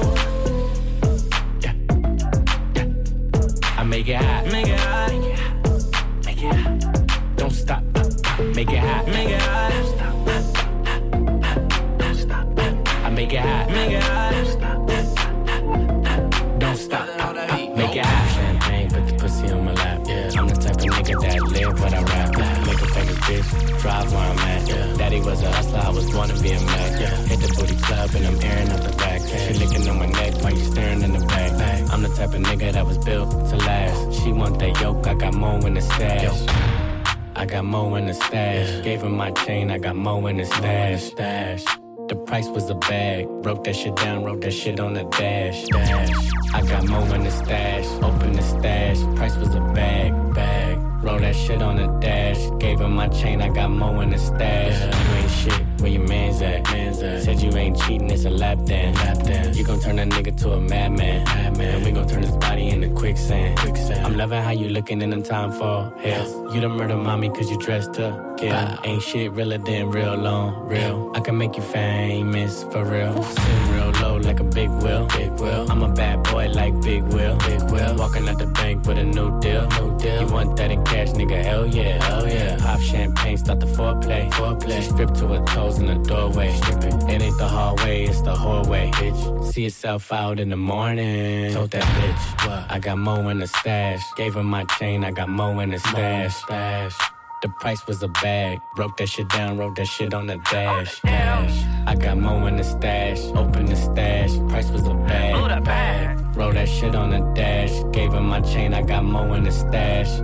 S23: Make it hot.
S16: Make it hot.
S23: Make it hot. Don't stop. Uh, uh, make it hot.
S16: Make it hot.
S23: Uh, I make it hot.
S16: Make it hot.
S23: Don't stop. Make it hot. Champagne, put the pussy on my lap. Yeah. I'm the type of nigga that live what I rap. Make a famous bitch, drive where I'm at. Daddy was a hustler, I was born to be a Mac. Yeah. Hit the booty club and I'm airing out the back. She licking on my neck while you staring in the back. I'm the type of nigga that was built to last. She want that yoke, I got more in the stash. I got more in the stash. Gave her my chain, I got more in the stash. stash. The price was a bag. Wrote that shit down, wrote that shit on the dash. Dash. I got more in the stash. Open the stash. Price was a bag. Bag. Wrote that shit on the dash. Gave her my chain, I got more in the stash. Yeah. You ain't shit. Where your man's at? Man's at. Said you ain't cheating, it's a lap dance. Lap dance. You gon' turn that nigga to a madman. Madman. And we gon' turn his body into quicksand. Quicksand. I'm loving how you looking in the time for hell. You the murder mommy cause you dressed to kill. Ain't shit realer than real long. Real. I can make you famous for real. Sitting real like a big wheel. Big wheel. I'm a bad boy like Big Will. Big Will. Walking out the bank with a new deal. New deal. You want that in cash, nigga? Hell yeah. Hell yeah. Pop champagne, start the foreplay. Foreplay. She stripped to her toes in the doorway. Strip it. Ain't the hallway, it's the hallway, bitch. See yourself out in the morning. Told that bitch, what? I got mo in the stash. Gave her my chain, I got mo in the stash. Stash. The price was a bag. Broke that shit down, wrote that shit on the dash. dash. I got more in the stash. Open the stash. Price was a bag. bag. Wrote that shit on the dash. Gave her my chain, I got more in the stash.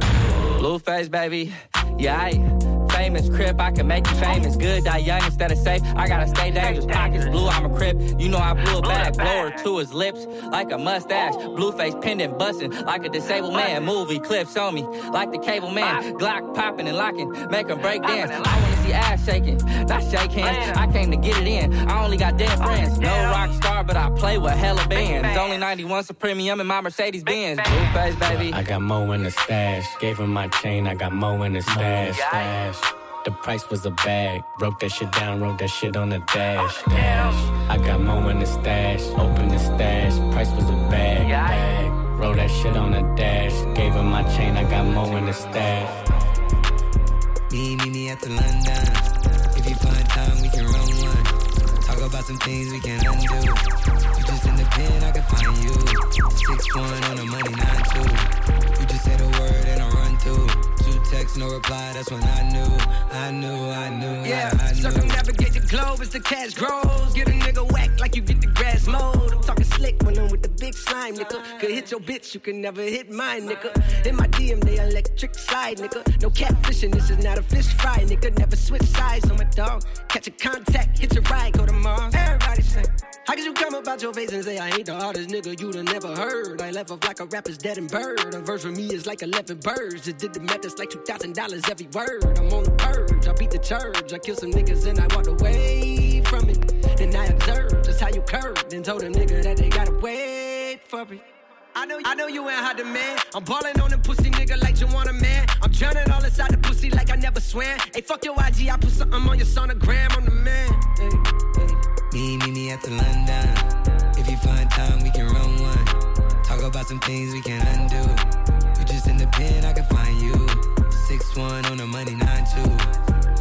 S24: Blueface, baby. Yeah, I famous crip, I can make you famous. Good, die young instead of safe. I gotta stay dangerous. Pockets blue, I'm a crip. You know I blew a bag. Blower to his lips like a mustache. Blueface pendant busting like a disabled man. Movie clips on me like the cable man. Glock popping and locking, make 'em break dance. I wanna see ass shaking, not shake hands. I came to get it in. I only got dead friends. No rock star, but I play with hella bands. Only 91 Supremium in my Mercedes Benz. Blueface, baby.
S23: I got more in the stash. Gave him my chain, I got mo in the stash. stash. The price was a bag. Broke that shit down, wrote that shit on the dash. dash. I got mo in the stash. Open the stash. Price was a bag. bag. Wrote that shit on the dash. Gave her my chain, I got mo in the stash.
S25: Me, me, me at the London. If you find time, we can run one. Talk about some things we can undo. You just in the pen, I can find you. Six one on the money, nine two. You just say the word and I through. Two texts, no reply. That's when I knew, I knew, I knew,
S9: Yeah,
S25: I, I knew.
S9: circumnavigate the globe as the cash grows. Get a nigga whack like you get the grass mowed. I'm talking slick when I'm with the big slime, nigga. Could hit your bitch, you can never hit mine, nigga. In my DM, they electric slide, nigga. No catfishing, this is not a fish fry, nigga. Never switch sides on my dog. Catch a contact, hit your ride, go to Mars. Everybody say, how could you come about your face and say I ain't the hardest nigga you'd have never heard? I left off like a rapper's dead and bird. A verse for me is like 11 birds. Just did the math, it's like $2,000 every word. I'm on the purge, I beat the church. I kill some niggas and I walked away from it. Then I observed just how you curved and told a nigga that they gotta wait for me. I know, I know you ain't hot man. I'm ballin' on the pussy nigga like you want a man. I'm drowning all inside the pussy like I never swam. Hey, fuck your IG, I put something on your sonogram. I'm the man.
S25: Me, me, me at the London. If you find time, we can run one. Talk about some things we can undo. In the pen, I can find you. Six one on the money, nine two.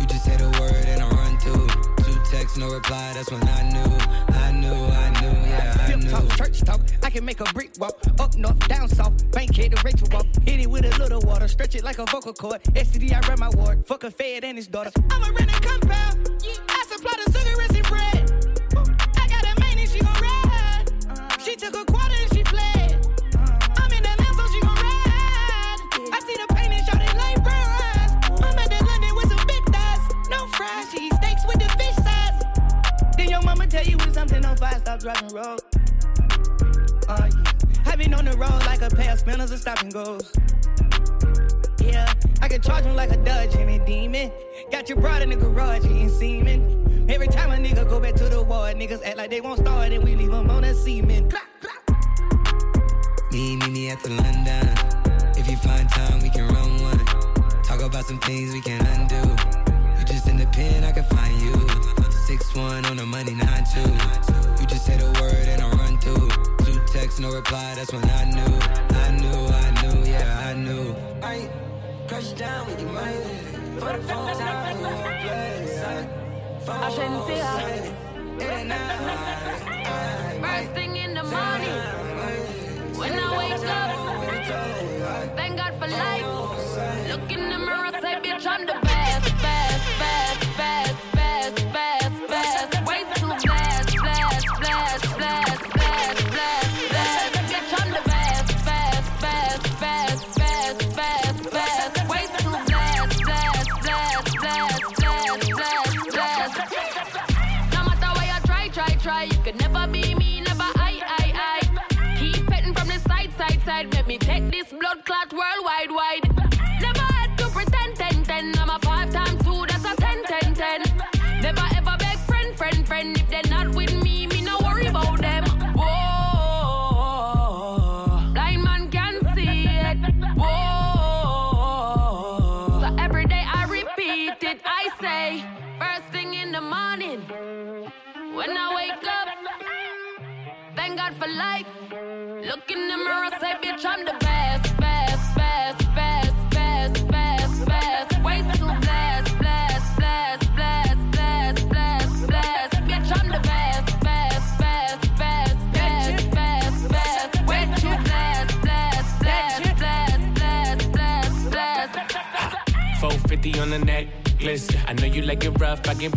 S25: You just say the word and I run through. Two texts, no reply. That's when I knew, I knew, I knew, yeah. I
S9: Hip talk, church talk, I can make a brick walk. Up north, down south, bank head to Rachel walk. Hit it with a little water, stretch it like a vocal cord. STD, I run my ward. Fuck a fed and his daughter. I'm a renting compound. I supply the sugar tell you when something on fire, stop driving road. Uh, yeah. I've been on the road like a pair of spinners and stopping goes. Yeah, I can charge him like a Dodge and demon. Got you brought in the garage, he ain't semen. Every time a nigga go back to the ward, niggas act like they won't start and we leave them on a semen. Me, me, me at the London. If you find time, we can run one. Talk about some things we can undo. You just in the pen, I can find you. Six one on the money, nine two. You just say the word and I run through. Two texts, no reply. That's when I knew, I knew, I knew, yeah, I knew. I crush down with your money. For the phone time, we won't play.
S12: I shouldn't see her. First thing in the morning, when I wake up, thank God for life. Look in the mirror, say, bitch, I'm the Look in the mirror, say, bitch, I'm the best, best, best, best, best, best, best. Way too blessed, blessed, blessed, blessed, blessed, blessed, blessed. Bitch, I'm the best, best, best, best, best, best, best. Way too blessed, blessed, blessed, blessed, blessed, blessed, blessed.
S21: 450 on the necklace. I know you like it rough, I get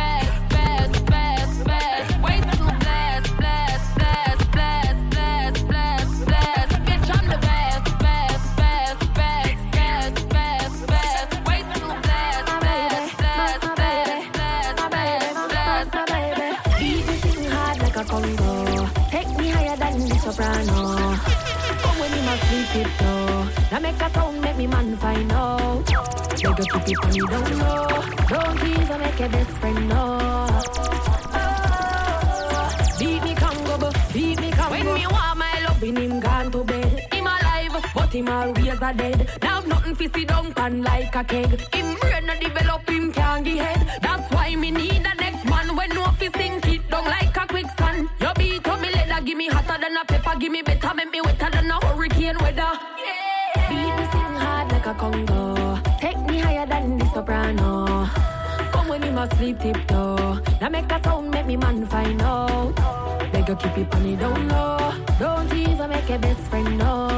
S26: me must sleep it though. Now make a sound, make me man find out. Make a it on don't know. Don't tease or make your best friend know. Oh, beat me Congo, beat me Congo.
S12: When me want my love,
S26: When him gone to bed.
S12: him alive.
S26: But him always a dead. Now nothing fi sit down pan like a keg.
S12: Him brain no develop, him
S26: Can't get head. That's why me need a next man when no fi sink it down like a quicksand.
S12: You beat up me leather, give me hotter than a pepper, give me better, make me than a hurricane weather.
S26: Beat me sing hard like a Congo. Take me higher than the soprano. Come when him asleep tiptoe. Now make a sound, make me man find out. Beg you keep it on the down low. Don't or make
S12: a
S26: best friend know.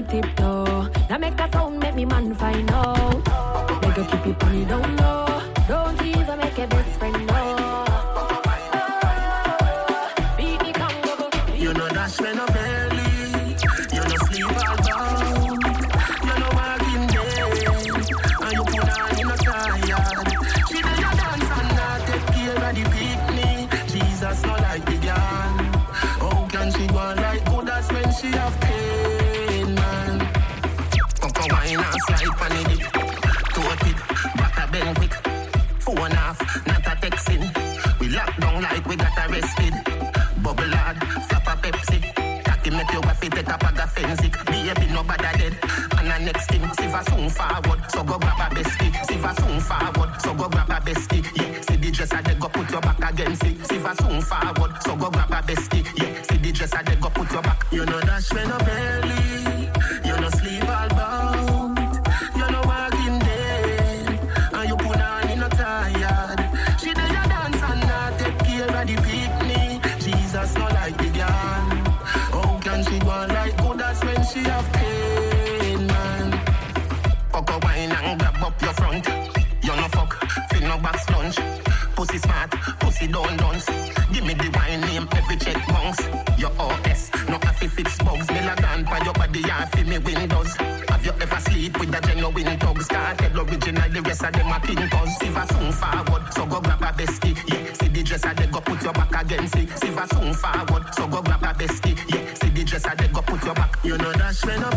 S7: When him Siva don't. Give me the wine name, every check bounce. Your OS, no happy fix bugs. Me la gun by your body, yeah, feel me windows. Have you ever sleep with a genuine thug? Started original, the rest of them are pinkers. Siva soon forward, so go grab a bestie. Yeah, see the dresser, they go put your back against it. Siva soon forward, so go grab a bestie. Yeah, see the dresser, they go put your back. You know dash when no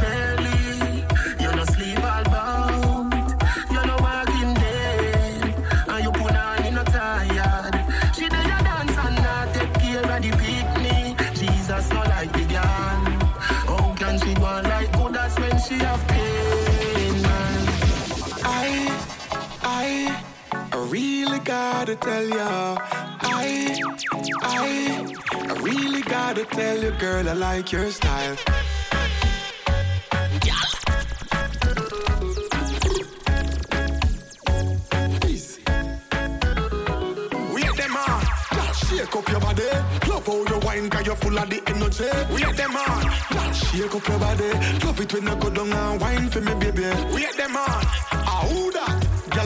S27: gotta tell ya. I, I, I really gotta tell you, girl, I like your style.
S4: Wait them on. Just shake up your body. Love how you wine, cause you're full of the energy. We Wait them on. Just shake up your body. Love it when you go down and wine for me, baby. We Wait them on. Ah, who that?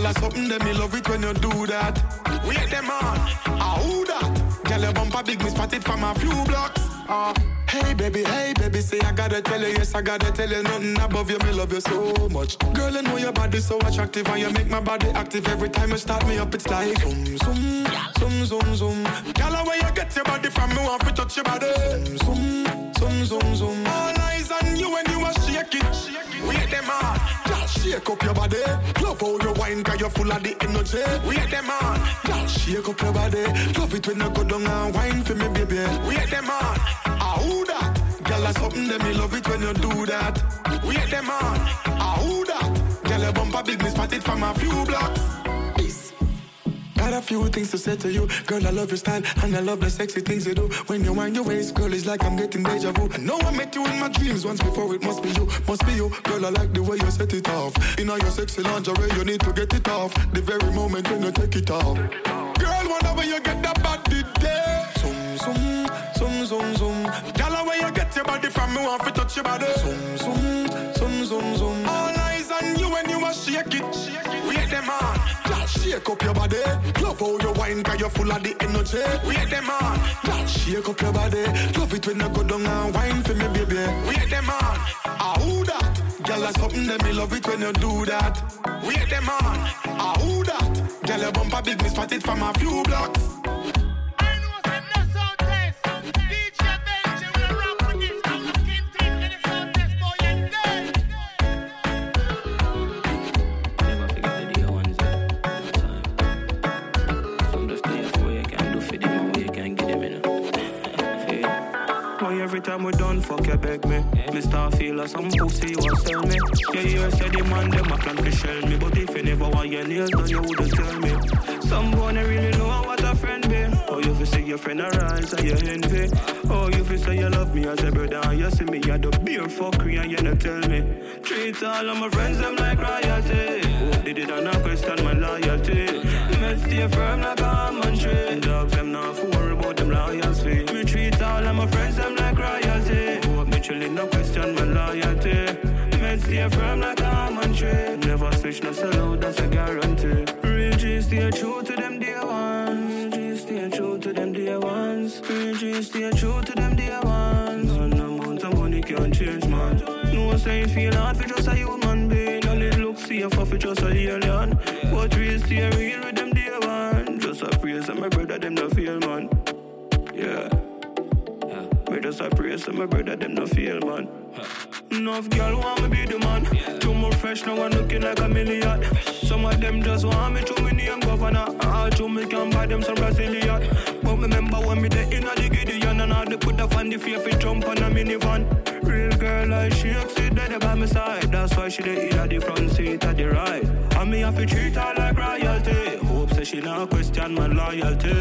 S4: That's something that me love it when you do that. Wait them on. Ah, who that? Girl, your bumper big, me spot it from a few blocks. Ah, hey baby, hey baby, say I gotta tell you, yes I gotta tell you, nothing above you, me love you so much. Girl, I know your body so attractive, and you make my body active every time you start me up. It's like zoom, zoom, zoom, zoom, zoom. Girl, where you get your body from, me want to touch your body. Zoom, zoom, zoom, zoom. All eyes on you when you a shake it. Wait them on. Shake up your body. Love how you wine, cause you're full of the energy. Wait them on. Just shake up your body. Love it when you go down and wine for me, baby. Wait them on. Ah, who that? Girl, that's something that me love it when you do that. Wait them on. Ah, who that? Girl, your bumper big, me spot it from a few blocks. Got a few things to say to you, girl. I love your style and I love the sexy things you do. When you wind your waist, girl, it's like I'm getting deja vu. I know I met you in my dreams once before. It must be you, must be you, girl. I like the way you set it off. In all your sexy lingerie, you need to get it off. The very moment when you take it off, girl. Where you get that body there. Zoom, zoom, zoom, zoom, zoom. Girl, where you get your body from? Me want to touch your body. Zoom, zoom, zoom, zoom, zoom. All eyes on you when you a shake it. Shake up your body. Love how you wine, cause you're full of the energy. We Wait them on. Just shake up your body. Love it when you go down and wine for me, baby. We Wait them on. Ah, who that? Girl, that's something that me love it when you do that. We Wait them on. Ah, who that? Girl, your bumper big, me spot it from a few blocks.
S28: Time we done, fuck you beg me. Mr. feel like some pussy you want sell me. Yeah, you say the man them a plan to shell me, but if you never want your nails done, you wouldn't tell me. Some boy don't really know what a friend be. Oh, you feel say your friend arise and you envy. Oh, you feel say you love me as a brother and you see me at the beer fuckery and you not tell me. Treat all of my friends them like royalty. Oh, they did not question my loyalty. Me stay firm like a almond tree. Dogs them not for about them loyalty. Me treat all of my friends them like chillin' no question my loyalty. Me stay firm like a almond tree. Never switch no out, that's a guarantee. Real G stay true to them dear ones. G stay true to them dear ones. Real G stay true to them dear ones. None amount of money can change man. No say feel hard for just a human being. It look safer for just a alien. But real stay real with them dear ones. Just a praise and my brother them no feel man. Yeah. Me
S29: me just a pray so my brother them no feel man. Enough girl want me be the man. Too more fresh now I'm looking like a million. Some of them just want me to me name governor. All to me can buy them some Brazilian. But remember when me the inner the Gideon and all they put up on the fear fi jump on a minivan. Real girl like she sit there by my side. That's why she the in the front seat at the right. And me have to treat her like royalty. She not question my loyalty.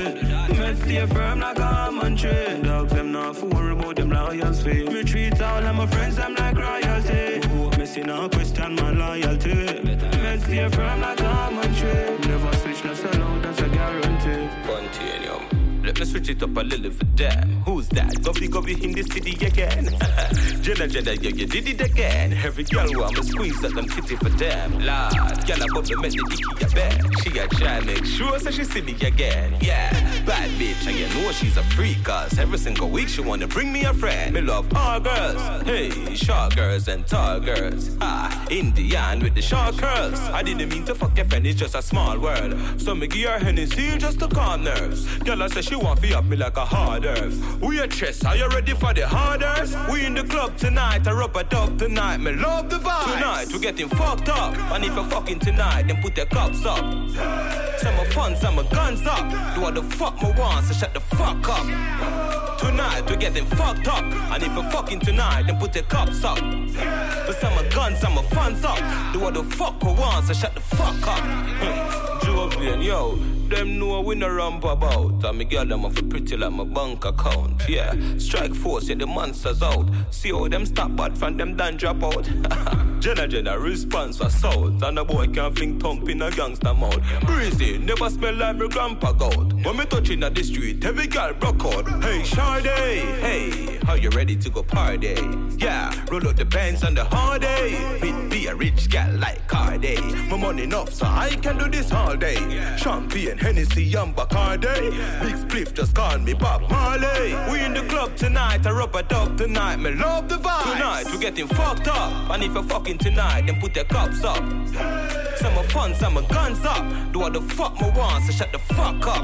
S29: Me stay firm like man tree. Dogs them not worry about them loyalty. Me treat all of my friends them like royalty. Me see not question my loyalty. Me stay firm like man tree. Never switch no sell out, that's a guarantee.
S18: Continuum. Let me switch it up a little for them. Who's that? Govy Govy in the city again. Jenna Jenna, yeah, you did it again. Every girl want me squeeze at them titty for them. Lord, girl, I bubble make the dicky bed. She a try make sure so she see me again. Yeah, bad bitch, and you know she's a freak. Cause every single week she wanna bring me a friend. Me love all girls. Hey, short girls and tall girls. Ah, Indian with the short curls. I didn't mean to fuck your friend, it's just a small world. So me give her Hennessy just to calm nerves. Girl, I say she want to up me like a hard earth. We a chess, are you ready for the harders? We in the club tonight, I rub a dub tonight. Me love the vibe. Tonight, we getting fucked up. And if you're fucking tonight, then put your cups up. Some are fun, some are guns up. Do what the fuck me want, so shut the fuck up. Tonight, we getting fucked up. And if you're fucking tonight, then put your cups up. But some are guns, some are funds up. Do what the fuck we want, so shut the fuck up. Jovian, yo. Them know we no ramp about. And me girl them off pretty like my bank account. Yeah, strike force, yeah, the monsters out. See how them stop bad from them done drop out. Jenna Jenna response for south. And the boy can't think thump in a gangster mode. Breezy, never smell like my grandpa goat. When me touching at the street, every girl broke out. Hey, Sade, hey, how you ready to go party? Yeah, roll out the bands on the hard day. Be, be a rich gal like Cardi. My money enough, so I can do this all day. Champagne, Hennessy, and Bacardi. Big spliff just call me Bob Marley. We in the club tonight, I rub a dub tonight. Me love the vibe. Tonight, we getting fucked up. And if you're fucking tonight, then put your cups up. Some of fun, some of guns up. Do what the fuck me want, so shut the fuck up.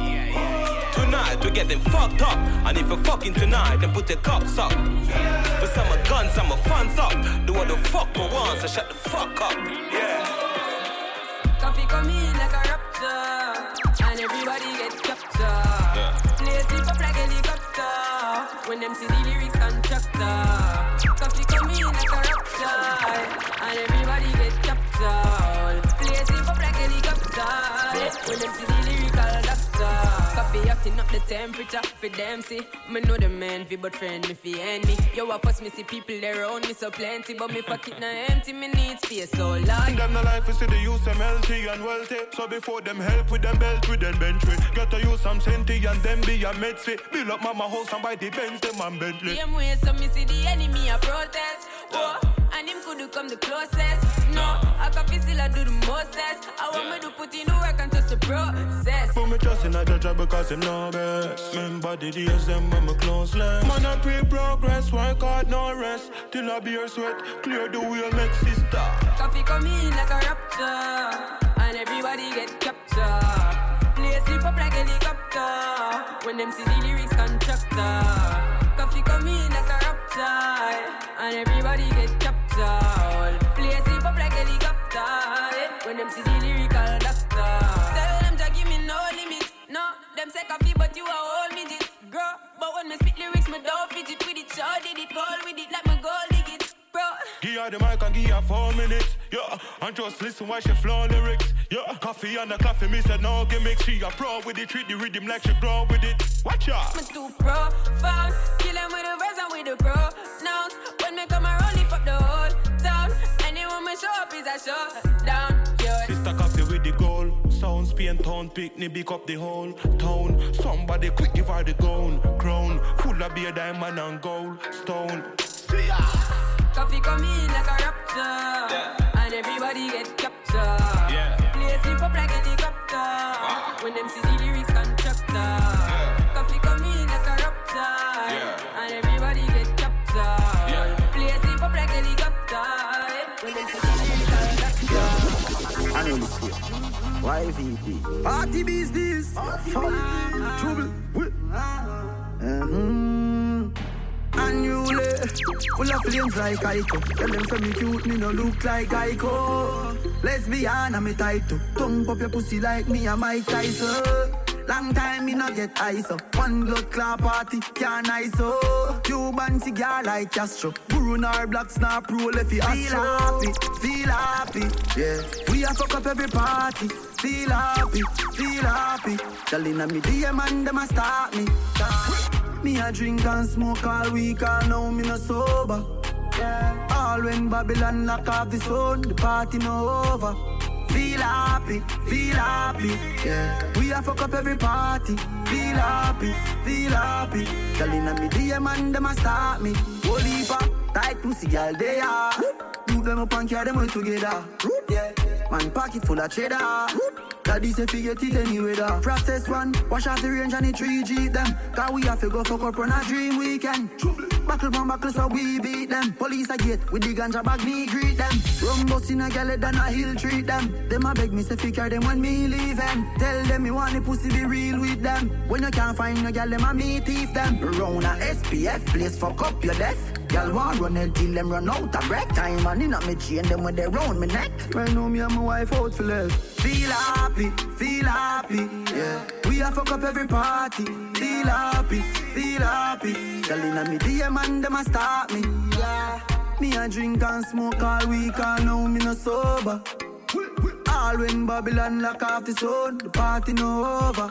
S18: Tonight, we getting fucked up. And if you're fucking tonight, then put your cups up. But some of guns, some of funds up. Do what the fuck me want, so shut the fuck up. Yeah.
S30: Come in like a raptor, them see the lyrics constructor. Coffee up the temperature for them see. Me know the man fi but friend me fi any. Yo, I first me see people there around me so plenty, but me pocket na empty. Me need space so large.
S29: Them the life is to the use them healthy and wealthy. So before them help with them belt with them bench Got to use some senti and them be a med fit. Build up mama house and buy the Benz them and Bentley.
S30: Same way, so me see the enemy a protest. Whoa, and him could come the closest. No, I can feel still I do the mostest. I want me to put in the work and just the process.
S29: Put me trust in a judge because him know best. Remember the days them when me close less. Man I pre progress, work hard no rest. Till I beer sweat, clear the wheel, make sister.
S30: Coffee come in like a raptor, and everybody get captured. Play sleep up like helicopter when them see the lyrics constructor. Coffee come in like a raptor, and everybody get Play sleep up like helicopter eh? when them see the lyrical doctor. Tell them to give me no limit, no. Them say coffee, but you a whole midget, girl. But when me spit lyrics, me don't fidget with it. Sure did it, goal with it, like my goal it.
S29: Give her the mic and give her four minutes. Yeah, and just listen while she flow lyrics. Yeah, coffee and the coffee, me said no gimmick. She a pro with it, treat the rhythm like she grow with it. Watch out.
S30: Me too profound, kill them with the verse and with the pronouns. When me come around, lift up the whole town. Anyone me show up is a showdown. Yeah.
S29: Sister coffee with the goal. Sound Spain town, picnic, big up the whole town. Somebody quick give her the gown, crown. Full of beer, diamond and gold, stone. See ya.
S30: Coffee come in like a raptor, and everybody get captured.
S18: Yeah.
S30: Play sleep up like helicopter when them see the lyrics constructor. Coffee come in like a raptor, and everybody get captured. Play sleep up like helicopter when them see the lyrics constructor.
S31: I know this here. YVP. Party business. Fun. Trouble. Mm-hmm. Full of flames like Ico. Tell them say me cute, me no look like Ico. Lesbian, I'm a tight too. Tongue pop your pussy like me, I'm Mike Tyson. Long time me no get up. One blood clot party, can't up. Cuban cigar like Castro. Bruno black snap roll if you Feel happy, feel happy, yeah. We a fuck up every party. Feel happy, feel happy. Telling me DM and them a start me. Me a drink and smoke all week, all now me no sober. Yeah. All when Babylon lock off the sun, the party no over. Feel happy, feel happy, yeah. We a fuck up every party. Feel happy, feel happy. Telling me DM and them a start me. Holy fuck, tight pussy girl they are. Do them up and carry them all together. Yeah. Man pocket full of cheddar. Daddy say forget it anyway da. Process one, wash out the range and the 3G them. Cause we have to go fuck up on a dream weekend. Buckle from buckle so we beat them. Police a gate with the ganja bag me greet them. Rum in a galley than a hill treat them. Them a beg me say fi carry them when me leave them Tell them me want the pussy be real with them. When you can't find no gal them a me thief them. Round a SPF place fuck up your desk Y'all want run it till them run out of break time And in a me chain them when they round me neck. Right now me and my wife out for less Feel happy, feel happy, yeah We a fuck up every party Feel happy, feel happy Telling me DM and them a stop me, yeah Me a drink and smoke all week and now me no sober all when Babylon lock off the sun, the party no over.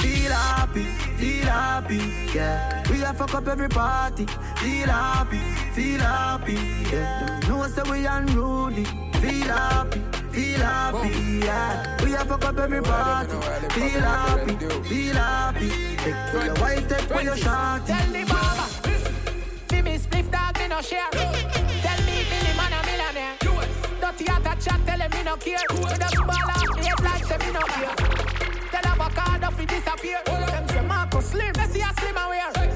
S31: Feel happy, feel happy, yeah. We a fuck up every party. Feel happy, feel happy, yeah. Them know say we unruly. Feel happy, feel happy, yeah. We a fuck up every party. Feel happy, feel happy. Take for your wife, take for your shot.
S32: Tell the mama, see me spliff dog, me no share. Tell me, Billy man a millionaire. Dirty at a chat, tell him me no care. We just ball out, head like say me no care. Tell avocado fi disappear. Them say Marco slim, they see a slim. I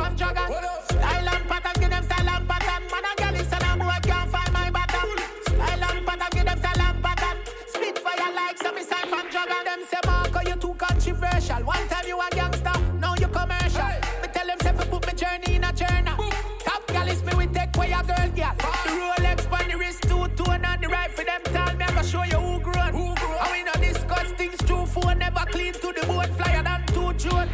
S32: from Dragon. Style and pattern, give them style and pattern. Man a girl is a boy can't find my bottom. Style and pattern, give them style and pattern. Spit fire like some sign from Dragon. Them say Marco you too controversial. One time you a gangster, now you commercial. Me tell them say put me journey in a journal. Top gal is me we take away a girl gal. The Rolex on the wrist, two tone and the right for them tell me I go show you who grown. Who grown? And we no discuss things true phone never clean to the boat flyer than two June.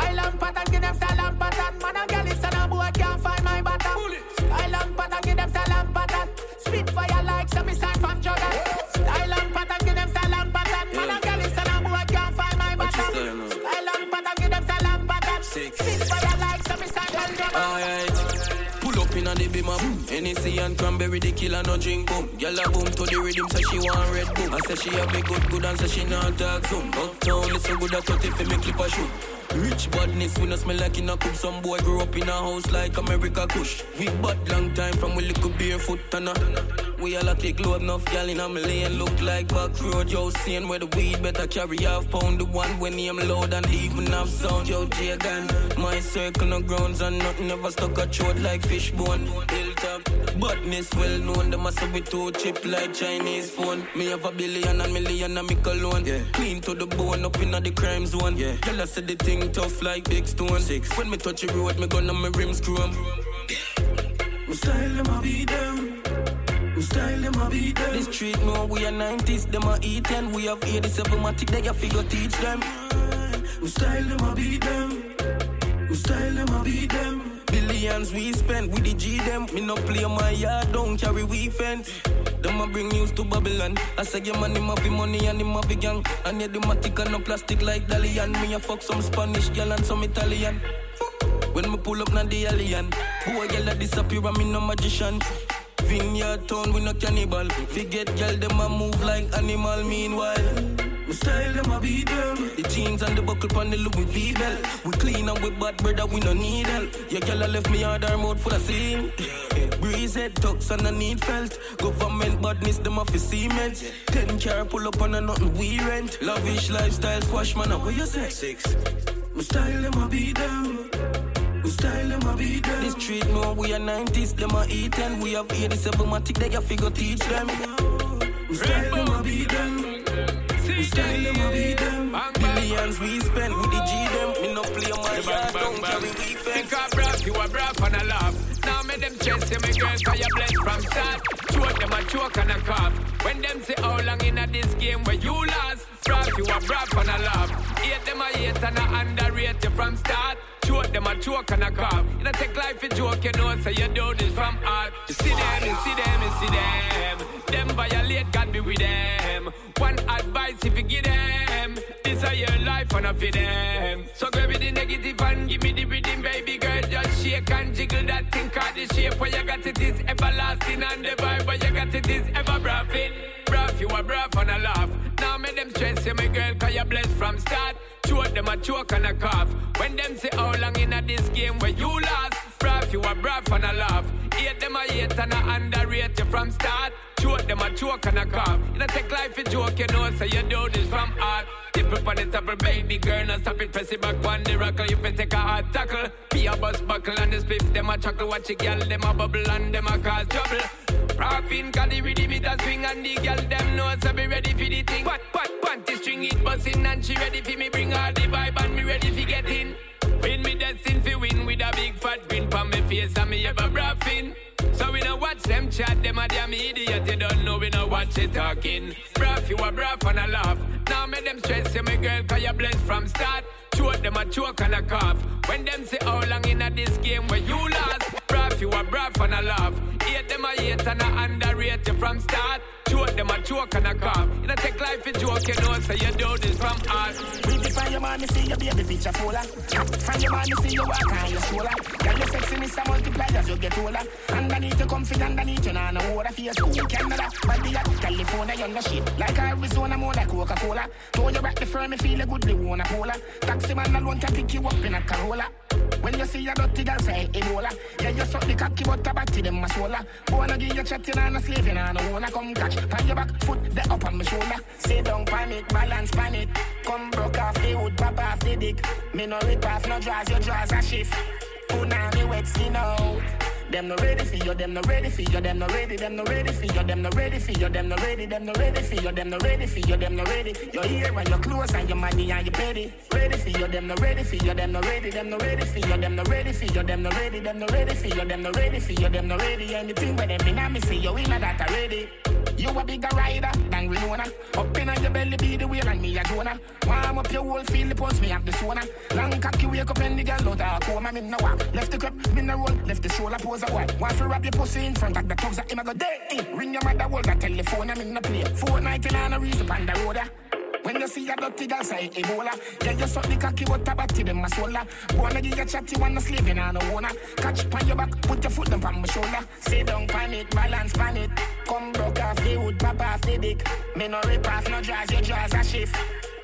S32: Style and pattern, give them style and pattern. Man a gal is a boy can't find my bottom. Style and pattern, give them style and pattern. Spit fire like some sign from Jordan. Style and pattern, give them style and pattern. Man a gal is a boy can't find my bottom. Style and pattern, give them style and pattern. Spit fire like some sign from Jordan.
S8: Alright. Pull up in the of boom. Hennessy and cranberry, the killer no drink boom. Gyal a boom to the rhythm, say she want red boom. I say she have me good, good and say she not talk soon. Uptown, listen good at 30 for me clip a shoot. Rich badness, we no smell like in a cup. Some boy grew up in a house like America Kush. We bad long time from we little barefoot and a. We all a kick load enough gal in a lane. Look like back road, yo, seeing where the weed better carry half pound. The one when name loud and even have sound, yo, Jagan. My circle no grounds and nothing ever stuck a throat like fishbone. Hilltop, badness well known. Them a say we too cheap like Chinese phone. Me have a billion and million and me cologne. Yeah. Clean to the bone up in the crime zone. Yeah. Girl, I said the thing tough like big stone. Six. When me touch the road, me gun on my rims chrome.
S33: My style, them a beat them. My style, them a beat them.
S8: The street know we are 90s, them a eat ten. We have 87 matic, they a figure teach them.
S33: My style, them a beat them. My style, them a beat them.
S8: Billions we spend with the G them. Me no play my yard, don't carry we fence. Them a bring news to Babylon. I say your man him have money and him the gang. And yeah, the matic and no plastic like Dalian. Me a fuck some Spanish girl and some Italian. When me pull up na the alien, boy girl that disappear me no magician. Vineyard town we no cannibal. Forget girl them a move like animal. Meanwhile.
S33: My style, them a beat them.
S8: The jeans and the buckle on the Louis V belt. We clean and we bad brother, we no need help. Your girl left me hard her mouth full of steam. Breeze head tucks and I need felt. Government badness, them off the cement. Ten car pull up on a nothing we rent. Lavish lifestyle, squash man, where you say? Six.
S33: My style, them a beat them. We
S11: style them a beat them. This street know we are 90s, them a eat and we have 87 matic, they a figure teach them. We style them a beat them. We style them a beat them. Millions we spend with the G them. Me no play my yard, don't carry we fence.
S34: Think I brap, you a brap and a laugh. Them chase you, me girl, cause you blessed from start. Choke them a choke and a cough. When them say how long in a this game where you lost, Brap, you a brap and a laugh. Hate them a hate and a underrate you from start. Choke them a choke and a cough. You know take life a joke, you know, so you do this from heart. You see them, you see them, you see them. Them violate, God be with them. One advice if you give them. This is your life and I for them. So grab me the negative and give me the rhythm, baby girl. Just shake and jiggle that thing, cause the shape where you got it is everlasting and the vibe where you got it is ever braffing. Braff, you a braff and a laugh. Now make them stress you, my girl, cause you're blessed from start. Choke them a choke and a cough. When them say how long in a this game where you last. Braff, you a braff and a laugh. Hate them a hate and a underrate you from start. Choke them a choke and a cough. You know take life a joke, you know, so you do this from heart. Tip up on the top of baby girl, now stop it, press it back on the rocker. You can take a hard tackle. Be a bus buckle and the spliff, them a chuckle. Watch a girl, them a bubble and them a cause trouble. Rapping, cause the rhythm it a swing and the girl them know so be ready for the thing. What, what, the string it busting and she ready for me bring her the vibe and me ready for get in. When me destined fi win with a big fat grin pon me face and me ever braffing. So we know watch them chat, them a damn idiot. You don't know we know watch it talking. Braff, you a braff and a laugh. Now make them stress you, my girl, cause you blessed from start. Choke them a choke and a cough. When them say how long in a this game where you lost. Braff, you a braff and a laugh. Hate them a hate and a underrate you from start. Choke them a choke and a cough. You know take life a joke, you know, so you do this from heart.
S7: Pretty find your me see ah. your baby picture fuller. Find your me see your walk on your shoulder. Ah. Girl, your sexiness a multiply as you get older. Underneath you comfy, underneath you nah no water your school Canada, body at California, you no shit. Like Arizona, more like Coca-Cola. Throw you back the firm, me feel a good blue on a polar. Taxi man alone can pick you up in a Corolla. When you see a dirty girl say Ebola. Yeah, you suck the cocky but a batty them a swola Wanna give you chatting and a slaving and a wanna come catch. Pan your back foot the up on my shoulder. Sit down pan it, balance pan it Come broke off the wood, pop off the dick. Me no rip off no draws, your draws a shift Puna me wet skin out them no ready for you, them no ready for you, them no ready, them no ready for you, them no ready for you, them no ready, them no ready for you, them no ready for you, them no ready. Your ear and your clothes and your money and your petty. Ready for you, them no ready for you, them no ready, them no ready for you, them no ready for you, them no ready, them no ready for you, them no ready for you, them no ready. Anything where them in me see you in that already. You a bigger rider than Winona. Up in your belly be the wheel and me a Jonah. Warm up your whole the pulse, me have the sauna. Long cocky wake up and the girl out of coma. Me no walk. Left the cup, me no roll. Left the shoulder pose a what? Want to wrap your pussy in front of the thugs that him a go day in. Ring your mother, hold that telephone, I'm in the play. Fortnite and a reason on the road. When you see a dirty girl say Ebola. Yeah, you suck the cocky but a batty them a sola Wanna give you chatty, wanna slaving and no owner Catch pan your back, put your foot down on my shoulder. Sit down pan it, balance pan it Come broke off the wood, pop off the dick. Me no rip off, no draws, your draws a shift.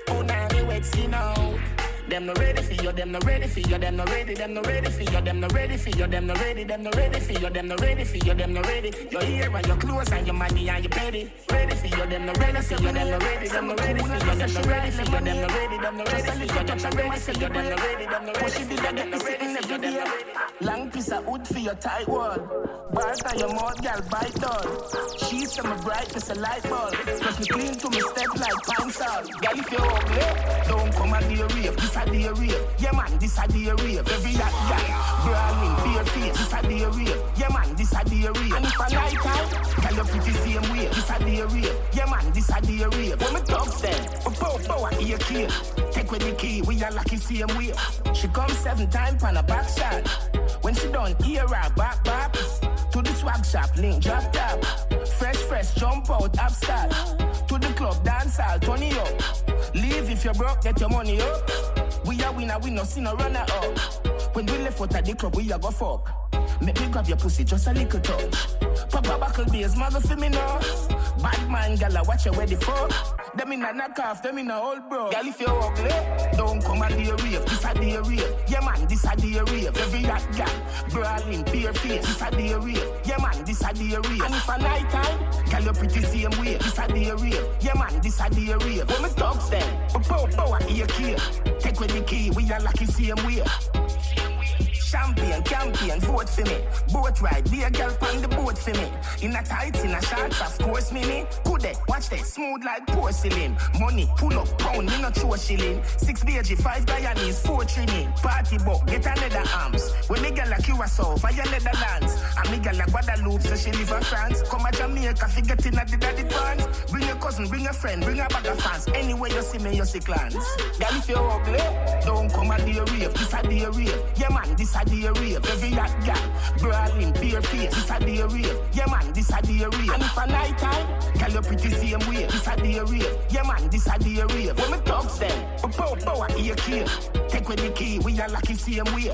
S7: Puna me wet skin out them no ready for you, them no ready for you, them no ready, them no ready for you, them no ready for you, them no ready, them no ready for you, them no ready for you, them no ready. Your ear and your clothes and your money and your petty. Ready for you, them no ready for you, them no ready, them no ready for you, them no ready for you, them no ready, them no ready for you, them no ready for you, them no ready, them no ready for you, them no ready for you, them no ready. Long piece of wood for your tight wall. Bars on your mouth, girl, bite on. Sheets on my bright, it's a light bulb. Cause me clean to me step like pine salt. Girl, if you're ugly, don't come and be a rave. This a day rave. Yeah, man, this a day rave. Every yacht, yacht. Brawling, bare face. This a day rave. Yeah, man, this a day rave. And if I night time, girl, you pretty same way. This a day rave. Yeah, man, this a day rave. When me dogs them, oh, oh, oh bow, bow, hear key. Take with the key, we are lucky same way. She come seven times on a back shot. When she done, ear her back, back. To the swag shop, link drop top. Fresh, fresh, jump out, up. To the club, dance all, turn it up. Leave if you're broke, get your money up. We winner, we no see no runner up. When we left out at the club, we a go fuck. Make me grab your pussy, just a little touch. Papa buckle beers, mother for me now. Bad man, gala, watch your where the fuck. Them in a knock off, them in a old bro. Girl, if you're ugly, don't come and be a rave. This a day rave. Yeah, man, this a day rave. Every hot gal, brawling, bare face. This a day rave. Yeah, man, this a day rave. And if a night time, girl, you pretty same way. This a day rave. Yeah, man, this a day rave. When me dogs them, oh, pow, pow, I hear. Take with the key, we are lucky same way. Champagne, campaign, vote for me. Boat ride, be a girl on the boat for me. In a tights, in a shorts, of course, me me. Could they watch this smooth like porcelain? Money, pull up, pound, me not show shilling. Six BG, five Guyanese, four trimming. Party book, get another arms. When me girl like Curacao, fire Netherlands. And me girl like Guadeloupe, so she live in France. Come a Jamaica, fi get in at the daddy pants. Bring your cousin, bring a friend, bring a bag of fans. Anyway you see me, you see clans. Girl, if you're ugly, don't come at day rave. This a day rave. Yeah man, this a day rave. Every hot girl, brawling, bare face. This a day rave. Yeah man, this a day rave. And if a night time, girl you pretty same way. This a day rave. Yeah man, this a day rave. When me talks them, we pow pow at ear Take with the key, we are lucky same way.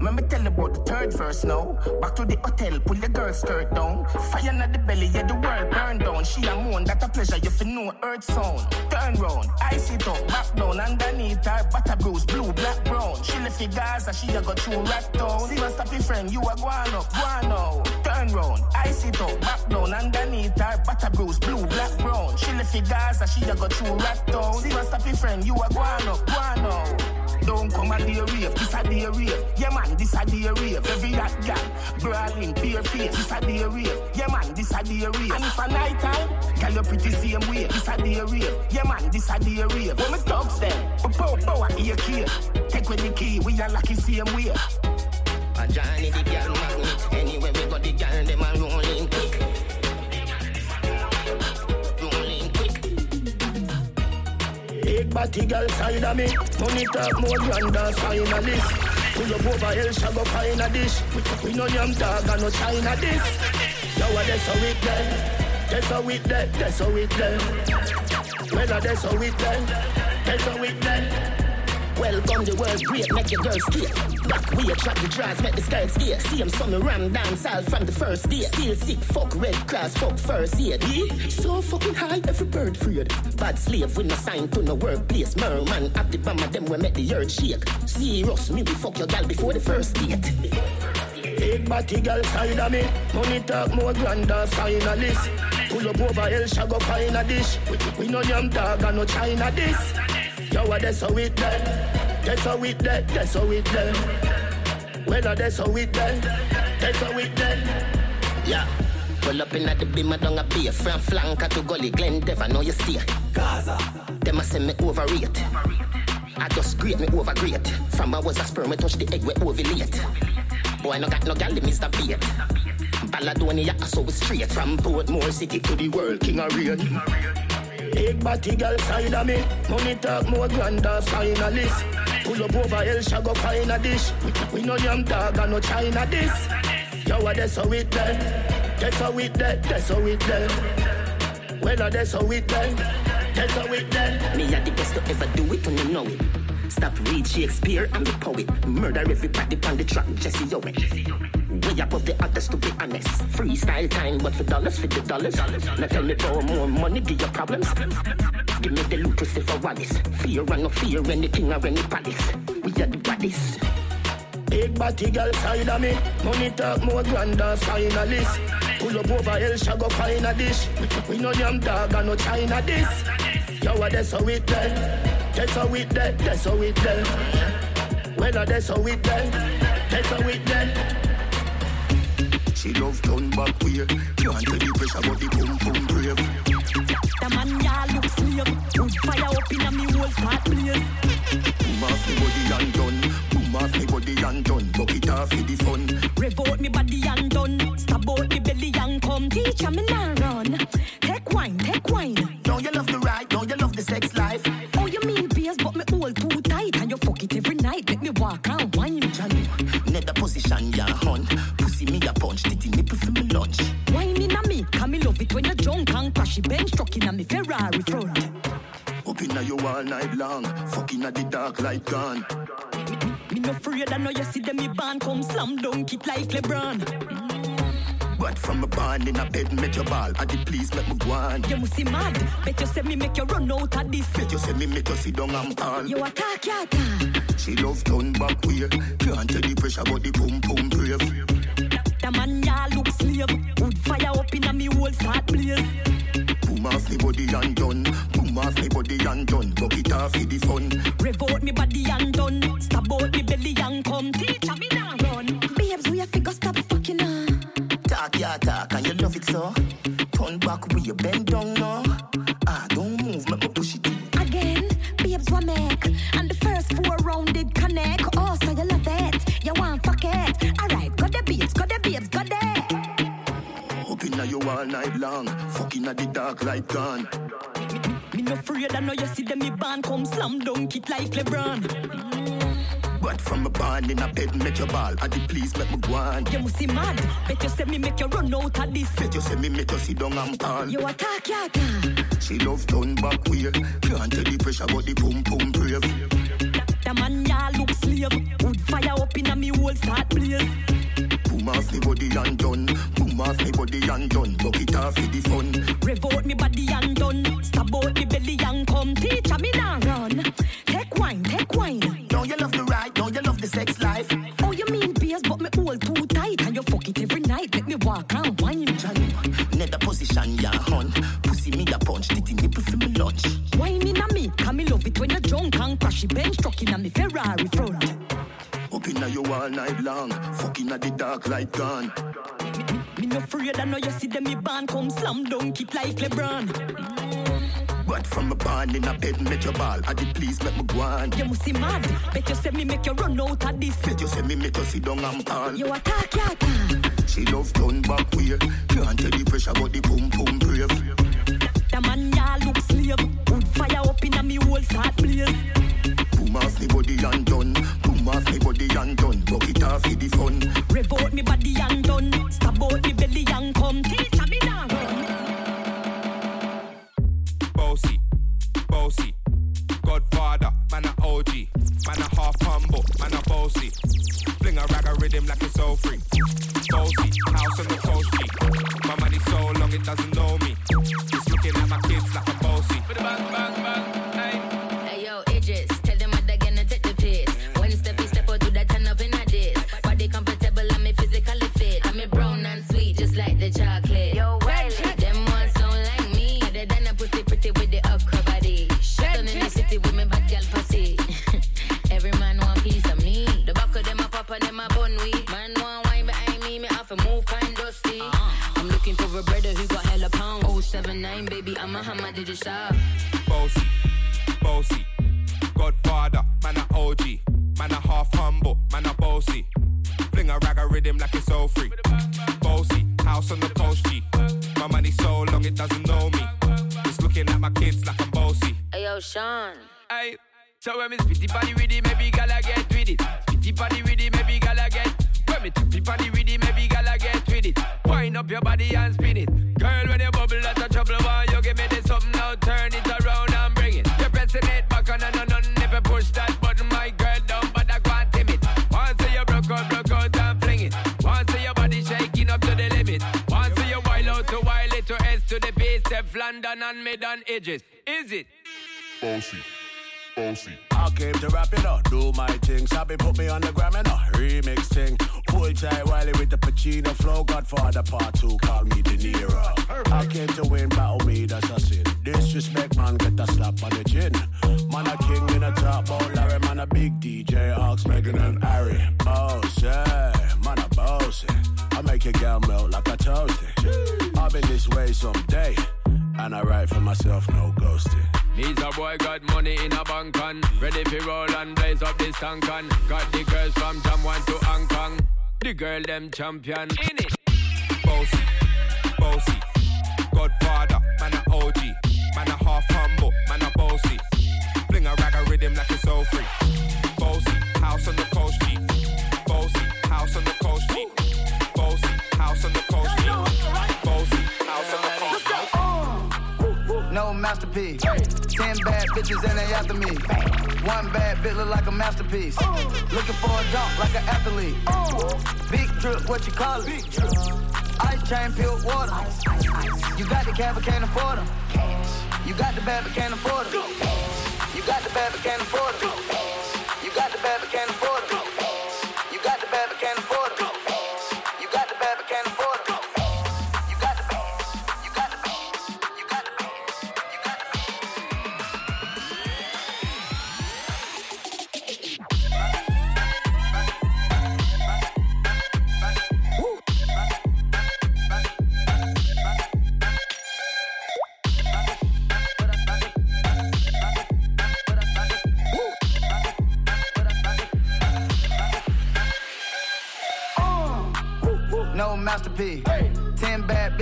S7: Me tell you about the third verse now. Back to the hotel, pull the girl skirt down. Fire in the belly, yeah, the world burn down. She a moan, that a pleasure, you feel know earth sound. Turn round, I sit up, back down, underneath her, butter bruise, blue, black, brown. She left the Gaza, she a go through rat town. See my stoppy friend, you a guano, guano. Turn round, I sit up, back down, underneath her, butter bruise, blue, black, brown. She left the Gaza, she a go through rat town. See my stoppy friend, you a guano, guano. Don't come a day rave, this a day rave. Yeah man, this a day rave. Every hot girl, brawling, bare face, this a day rave. Yeah man, this a day rave. And if a night time, girl you pretty same way, this a day rave. Yeah man, this a day rave. When me talks them, but pow pow at your key. Take with the key, we are lucky same way. A Johnny the girl magnet, anywhere we go the girl them a
S35: Big body girl side of me. Money talk more than finalist. Pull up over hell, shall go find a dish. We no yam dog and no China this. Now what that's how it there. That's how it there. That's how it there. Well, that's how it there. That's how it there.
S7: Welcome the world great, make your girl skate. Back way, trap the dress, make the skirt skate. See him some ram dance all from the first day. Still sick, fuck red class, fuck first aid. Yeah? Eh? So fucking high, every bird freed. Bad slave with no sign to no workplace. Merman at the bam of them we make the earth shake. Serious, me we fuck your gal before the first date.
S35: Big body girl side of me. Money talk more grand than finalist. Pull up over hell, shall go find a dish. We, we no yam dog and no China this. Yo, what that's how it done. That's how it done. That's how it done. Well, that's how it done. That's how it done.
S7: Yeah. Pull up in at the beam, I don't a beer. From flanker to gully, Glen Dev, know you stay. Gaza. Them a send me overrate. I just grade me over great. From I was a sperm, I touch the egg, we ovulate. Boy, no got no gal, Mr. Beat. Balladonia, so we straight from Portmore City to the world, King of Rain.
S35: Big body girl side of me. Money talk more grand than finalist. Pull up over hell, shall go find a dish. We no yam dog and no China this. Yo, what that's how it done. That's how it done. That's how it done. Well, that's how it done. That's how it done.
S7: Me are the best to ever do it when you know it. Stop read Shakespeare, I'm the poet. Murder everybody on the track, Jesse Owen. Way above the others to be honest. Freestyle time, but for dollars, for the dollars. Now tell me for more money, give your problems. Give me the loot, Christopher Wallace. Fear and no fear, any king or any palace. We are the bodies.
S35: Big body girl side of me. Money talk more grand than finalist. Pull up over shall go find a dish. We no yam dog and no China this. Yo, what that's how it done. That's how it done. That's how it done. Well, that's how it done. That's how it done.
S36: She love turn back way. Can't tell the pressure, but the boom boom brave.
S37: The man ya look slave. Wood fire up in a me whole fat place.
S36: Boom off me body and done. Boom off me body and done. Bucket off for the fun.
S37: Rev out me body and done. Stab out me belly and come. Teacher me now run. Take wine, take wine.
S7: Don't you love the ride? Don't you love the sex life?
S37: Oh, you mean beers, but me hold too tight. And you fuck it every night. Make me walk and wine.
S7: Johnny, nether position ya hunt.
S37: Love it when you drunk and crashy bench truck in a me Ferrari front.
S36: Up inna you all night long. Fucking at the dark light gone.
S37: Me no afraid I know you see them me band come slam dunk it like LeBron.
S7: But from a barn in a bed, make your ball. I did please make me go on.
S37: You must see mad. Bet you say me make you run out of this.
S7: Bet you say me make you sit down and call.
S37: You attack, you attack.
S7: She love turn back way. Can't tell the pressure, but the pum pum brave.
S37: The man ya look slave. Wood fire up in a me whole start blaze.
S7: Boom off me body and done. Boom off me body and done. Buck it off for the fun.
S37: Revolt me body and done. Stab out me belly and come. Teacher me now run. Babes, we have to go stop fucking her.
S38: Talk ya talk and you love it so. Turn back with your bend down now.
S37: Babes, got the babes, got that.
S7: Up inna you all night long. Fucking at the dark light gone.
S37: Me no afraid, I know you see them me band come slam dunk it like LeBron.
S7: But from a barn in a bed, make your ball. I did please make me go on.
S37: You must see mad. Bet you say me make you run out of this.
S7: Bet you say me make you sit down and call.
S37: You attack, you attack.
S7: She love turn back way. Can't tell the pressure, but the pum pum brave.
S37: The man ya look slave. Wood fire up in a me whole start blaze.
S7: Boom off me body and done. Boom off me body and done. Buck it off for the fun.
S37: Revolt me body and done. Stab out me belly and come. Teacher night
S7: long. Fucking at the dark light gone.
S37: Me no afraid, I know you see them me band come slam dunk it like LeBron.
S7: But from a barn in a bed, make your ball. I did please make me go on.
S37: You must see mad. Bet you say me make you run out of this.
S7: Bet you say me make you sit down and call.
S37: You attack, you attack.
S7: She love turn back way. Can't tell the pressure, but the pum pum brave.
S37: The man ya look slave. Wood fire up in a me whole start blaze.
S7: Boom off me body and done. Boom off me body
S39: Man a half humble, man a bossy. Fling a rag a rhythm like it's all free. Bossy, house on the
S12: Sean.
S40: Hey, so when me spitty body with it, maybe gala get with it. Spitty body with it, maybe gala get. When me tippy body with it, maybe gala get with it. Wind up your body and spin it. Girl, when you bubble, that's a trouble. Why you give me this something now? Turn it around and bring it. You're pressing it back on and on and you push that button, my girl down, but I can't timid. Once you broke out, broke out and fling it. Once your body shaking up to the limit. Once you wild out to wild it to S to the base, F London and mid on edges. Is it?
S39: Bossy, bossy.
S41: I came to rap it up, do my thing. Sabi put me on the gram and a remix thing. Pull tight Wiley with the Pacino flow. Godfather part two, call me De Niro. I came to win, battle me, that's a sin. Disrespect, man, get a slap on the chin. Man, a king in a top, bowl Larry, man, a big DJ, Ox, Meghan and Harry. Boss, yeah, man, a boss. I make your girl melt like a toasty. I'll be this way someday. And I write for myself, no ghosting.
S40: Needs a boy got money in a bank on Ready for roll and blaze up this tank on Got the girls from Jamwan to Hong Kong The girl them champion in it
S39: Bossy, bossy. Godfather, man a OG. Man a half humble, man a bossy. Fling a rag a rhythm like it's all free. Bossy, house on the coast G. Bossy, house on the coast G. Bossy, house on the coast G.
S31: masterpiece. Ten bad bitches and they after me. One bad bitch look like a masterpiece. Looking for a dunk like an athlete. Big drip, what you call it? Ice chain, pure water. You got the cab, but can't afford them. You got the bad, but can't afford them. You got the bad, but can't afford them.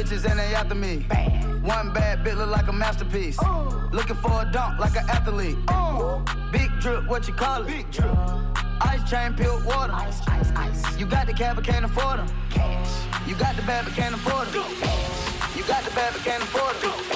S31: bitches and they after me. Bad. One bad bit look like a masterpiece. Ooh. Looking for a dunk like an athlete. Ooh. Big drip, what you call it? Big drip. Uh, ice chain, peeled water. Ice, ice, ice. You got the cab, but can't afford them. Cash. You got the bad, but can't afford them. You got the bad, but can't afford them.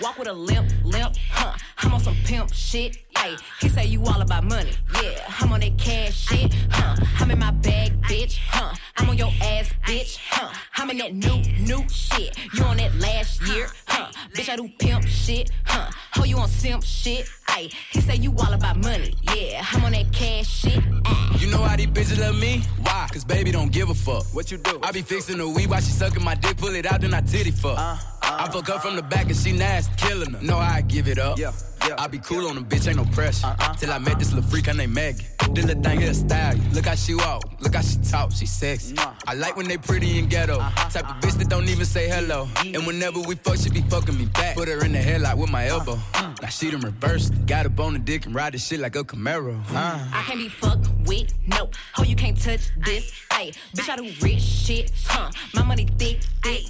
S42: Walk with a limp, limp, huh? I'm on some pimp shit, ayy. He say you all about money, yeah. I'm on that cash shit, huh? I'm in my bag, bitch, huh? I'm on your ass, bitch, huh? I'm in that new, new shit. You on that last year, huh? Bitch, I do pimp shit, huh? Oh, you on simp shit, ayy. He say you all about money, yeah. I'm on that cash shit, ayy.
S43: You know how these bitches love me? Why? Cause baby don't give a fuck. What you do? I be fixing the weed while she sucking my dick, pull it out, then I titty fuck. Uh, uh, I fuck her from the back and she nasty, killing her. Know how I give it up. Yeah. Yeah, I be cool on the bitch, ain't no pressure. Uh-uh. Till I met this little freak, her name Maggie. This little thing here style. Look how she walk, look how she talk, she sexy. I like when they pretty and ghetto. Uh-huh. Type of bitch that don't even say hello. And whenever we fuck, she be fucking me back. Put her in the headlock with my elbow. Now she done reversed. Got up on the dick and ride this shit like a Camaro. Uh.
S42: I can't be fucked with, nope. Oh, you can't touch this, ayy. Bitch, I do rich shit, huh? My money thick, thick,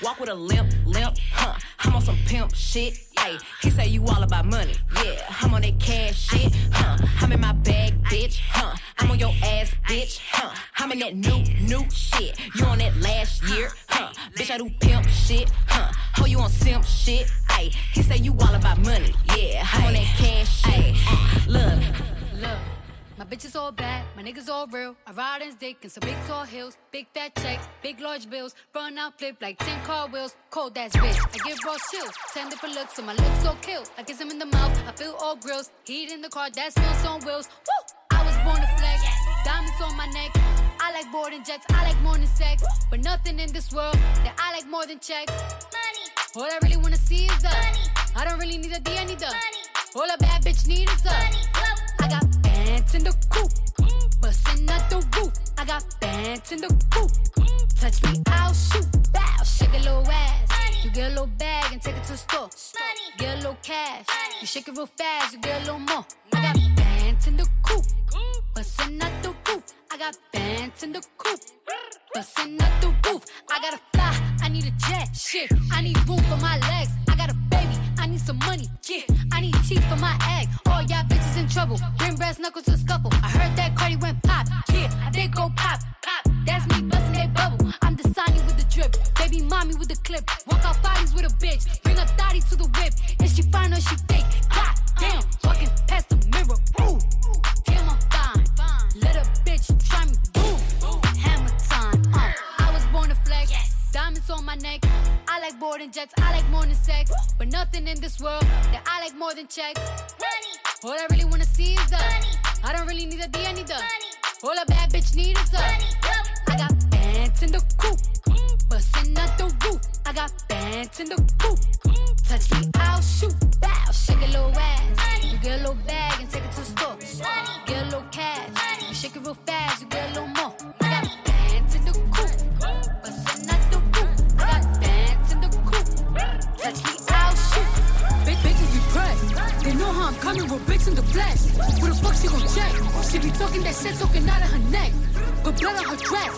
S42: Walk with a limp, limp, huh? I'm on some pimp shit, ayy. He say you all about money, yeah. I'm on that cash shit, huh? I'm in my bag, bitch, huh? I'm on your ass, bitch, huh? I'm in that new, new shit. You on that last year, huh? Bitch, I do pimp shit, huh? Oh, you on simp shit, ayy. He say you all about money, yeah. I'm on that cash shit. Uh. Look.
S19: Look, my bitch is all bad, my niggas all real. I ride in dick in some big tall hills, big fat checks, big large bills. Run out, flip like 10 car wheels. Cold ass bitch, I give raw chills. 10 different looks, so my lips so kill. I kiss him in the mouth, I feel all grills. Heat in the car, that smells on wheels. Woo! I was born to flex, diamonds on my neck. I like boarding jets, I like more than sex. But nothing in this world that I like more than checks. Money. All I really wanna see is the money. I don't really need a D, I need the money. All a bad bitch need is the money. I got bands in the coop, bustin' out the roof. I got bands in the coop, Touch me, I'll shoot. Bow, shake a little ass. You get a little bag and take it to the store. Get a little cash. You shake it real fast, you get a little more. I got bands in the coop, bustin' out the roof. I got bands in the coop, bustin' out the roof. I gotta fly, I need a jet. Shit, I need room for my legs. I got a baby, I need some money. Yeah, I need teeth for my egg. All y'all bitches in trouble. Bring brass knuckles to scuffle. I heard that Cardi went pop. Yeah, I did go pop. Pop. That's me busting that bubble. I'm the Sonny with the drip. Baby mommy with the clip. Walk out bodies with a bitch. Bring a thotty to the whip. If she fine or she fake. God damn, walking past the mirror. Ooh, damn, I'm fine. Let a bitch try me. Boom, hammer time. Uh, I was born to flex. Diamonds on my neck. I like boarding jets. I like more than sex. Nothing in this world that I like more than checks. Money. All I really wanna see is the money. I don't really need a D, I need the money. All a bad bitch need is the money. I got bands in the coop. Bustin' out the roof. I got bands in the coop. Touch me, I'll shoot. Bow, shake a little ass. You get a little bag and take it to the store. Money. Get a little cash. You shake it real fast, you get a little
S44: I'm coming with bitch in the flesh. Who the fuck she gon' check? She be talking that shit, talking out of her neck. But blood on her dress.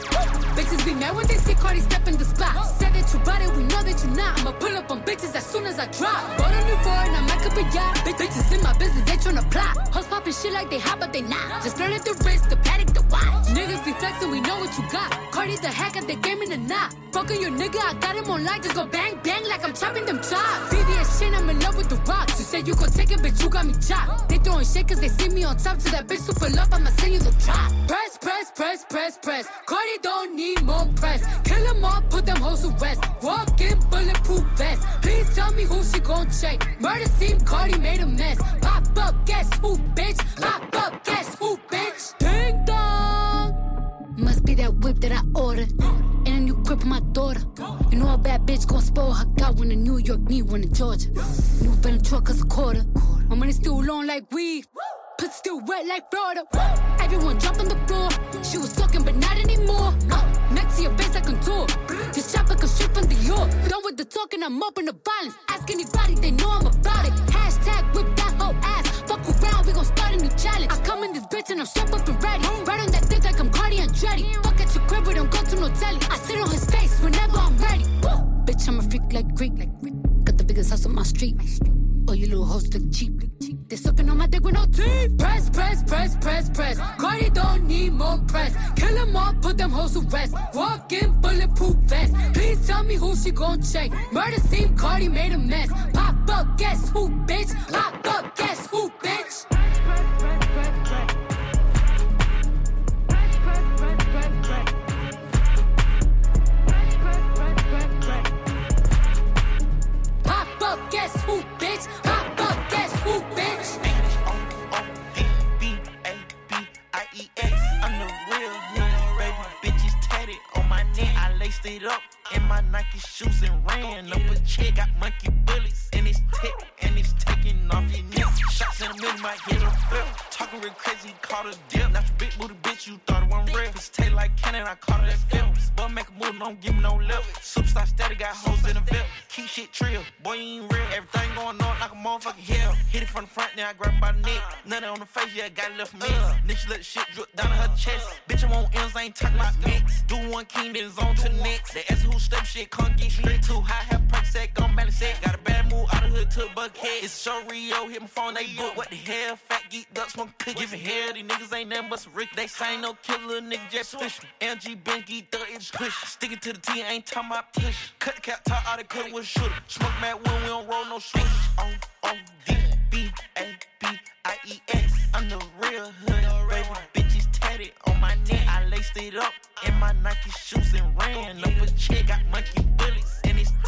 S44: Bitches be mad when they see Cardi step in the spot. Said that you bought it, we know that you're not. I'ma pull up on bitches as soon as I drop. Bought a new boy and I might up a yacht. Big bitches in my business, they tryna plot. Hoes popping shit like they hot, but they not. Just at the wrist, the paddock, the watch. Niggas be flexing, we know what you got. Cardi the hack at the game in the knot. Fucking your nigga, I got him online. Just go bang, bang like I'm chopping them chops. VVS shit, I'm in love with the rocks. You said you gon' take it, bitch, you got me chopped. They throwing shit cause they see me on top. To that bitch super love, I'ma send you the drop. Press, press, press, press, press. Cardi don't need more press. Kill them all, put them hoes to rest. Walk in bulletproof vest. Please tell me who she gon' check. Murder scene, Cardi made a mess. Pop up, guess who, bitch? Pop up, guess who, bitch? Ding dong.
S19: Must be that whip that I ordered. For my daughter. You know a bad bitch gon' spoil her. Got one in New York, need one in Georgia. New Venom truck cause a quarter. My money still long like weed. Pussy still wet like Florida. Everyone jump on the floor. She was talking, but not anymore. Uh, next to your face, I contour. This chopper can strip from the York. Done with the talking, I'm up in the violence. Ask anybody, they know I'm about it. Hashtag whip that whole ass. Fuck around, we gon' start a new challenge. I come in this bitch and I'm strapped up and ready. Right on that dick like I'm Cardi and Dreddy. Fuck at your crib, we don't go to no telly. I sit on his face whenever I'm ready. Woo! Bitch, I'm a freak like Greek, like Greek. Got the biggest house on my street. Oh, you little hoes look cheap. They sucking on my dick with no teeth. Press, press, press, press, press. Cardi don't need more press. Kill them all, put them hoes to rest. Walk in bulletproof vest. Please tell me who she gon' check. Murder scene, Cardi made a mess. Pop up, guess who, bitch? Pop up, guess who, bitch? Pop up, guess who, bitch? Pop up, guess who, bitch?
S18: I'm the real hood, baby. Bitches tatted on my neck. I laced it up in my Nike shoes and ran up a check. Got monkey bullets and it's tick and it's taking off your neck. Shots in the middle, might hit a flip. Talking real crazy, caught a dip. Not your big booty bitch, you thought it wasn't real. Cause taste like cannon, I caught it at films. But make a move, don't give me no lip. Superstar steady, got hoes in the VIP. Keep shit trill, boy, you ain't real. Everything going on like a motherfucking hell. Hit it from the front, now I grab by the neck. Nothing on the face, yeah, got it left me. Nigga let shit drip down her chest. Bitch, I want ends, I ain't talking about mix. Do one king, then on to the next. They ask who step shit, can't get straight to high, have perk set, gon' balance set. Got a bad move out of hood to a Buckhead. It's so Rio, hit my phone, they book. What the hell, fat geek duck, smoke cookie. Giving hell, these niggas ain't nothing but some Rick. They say no killer, nigga, just push me. LG, Benky, thug, it's push. Sticking to the T, ain't talking about push. Cut the cap, top out, the cut with shooter. Smoke mad when we don't roll no switch. O, oh, O, oh, D, B, A, B, I, E, S. I'm the real hood, baby. Bitches tatted on my neck. I laced it up in my Nike shoes and ran up a check. Got monkey bullets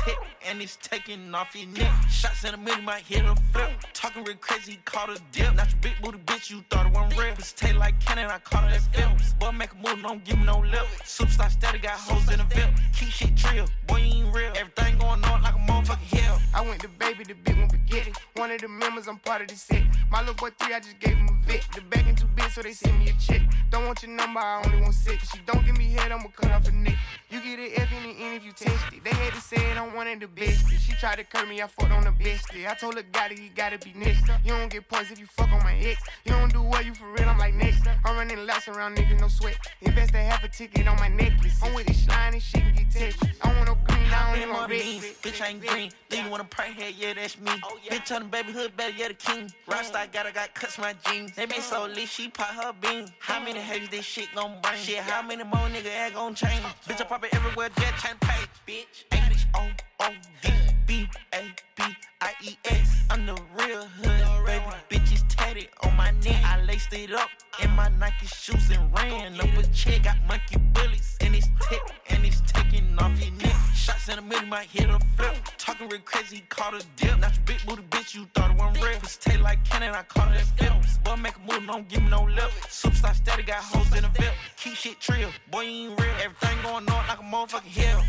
S18: and it's and it's taking off your neck. Shots in the middle, might hit a flip. Talking real crazy, caught a dip. Not your big booty bitch, you thought it wasn't real. Cause taste like cannon, I caught it at films. Boy, make a move, don't give me no lip. Superstar steady, got hoes in the VIP. Keep shit trill, boy, you ain't real. Everything going on like a motherfucking hell.
S45: I went to baby, the big one spaghetti. One of the members, I'm part of the set. My little boy three, I just gave him a vet. The bag in two bits, so they send me a check. Don't want your number, I only want sex. She don't give me head, I'ma cut off her neck. You get an F in the end if you test it. They had to say it, I'm one of the best. She tried to curb me, I fucked on the best. I told her, got it, you gotta be next. You don't get points if you fuck on my ex. You don't do well, you for real, I'm like next. I'm running laps around niggas, no sweat. Invest a half a ticket on my necklace. I'm with this slime and shit and get texted. I want no green, I don't need no red.
S18: Bitch, I ain't green. Then you wanna pray head, yeah, that's me. oh Bitch on the baby hood, better, yeah, the king. Rockstar got, I got cuts my jeans. They been so lit, she pop her bean. How many haters this shit gon' bring? Shit, how many more nigga act gon' change? Bitch, I pop it everywhere, jet chain pay. Bitch, H O O D B A B I E S. I'm the real hood, baby. Bitches tatted on my neck. I laced it up in my Nike shoes and ran up a check. Got monkey bullies and it's tick and it's taking off your neck. Shots in the middle, might hit a flip. Talking real crazy, caught a dip. Not your big booty bitch, you thought it wasn't real. Pussy taste like cannon, I caught it Phillips. Boy, make a move, don't give me no lip. Superstar steady, got hoes in the VIP. Keep shit trill, boy, you ain't real. Everything going on like a motherfucking hill.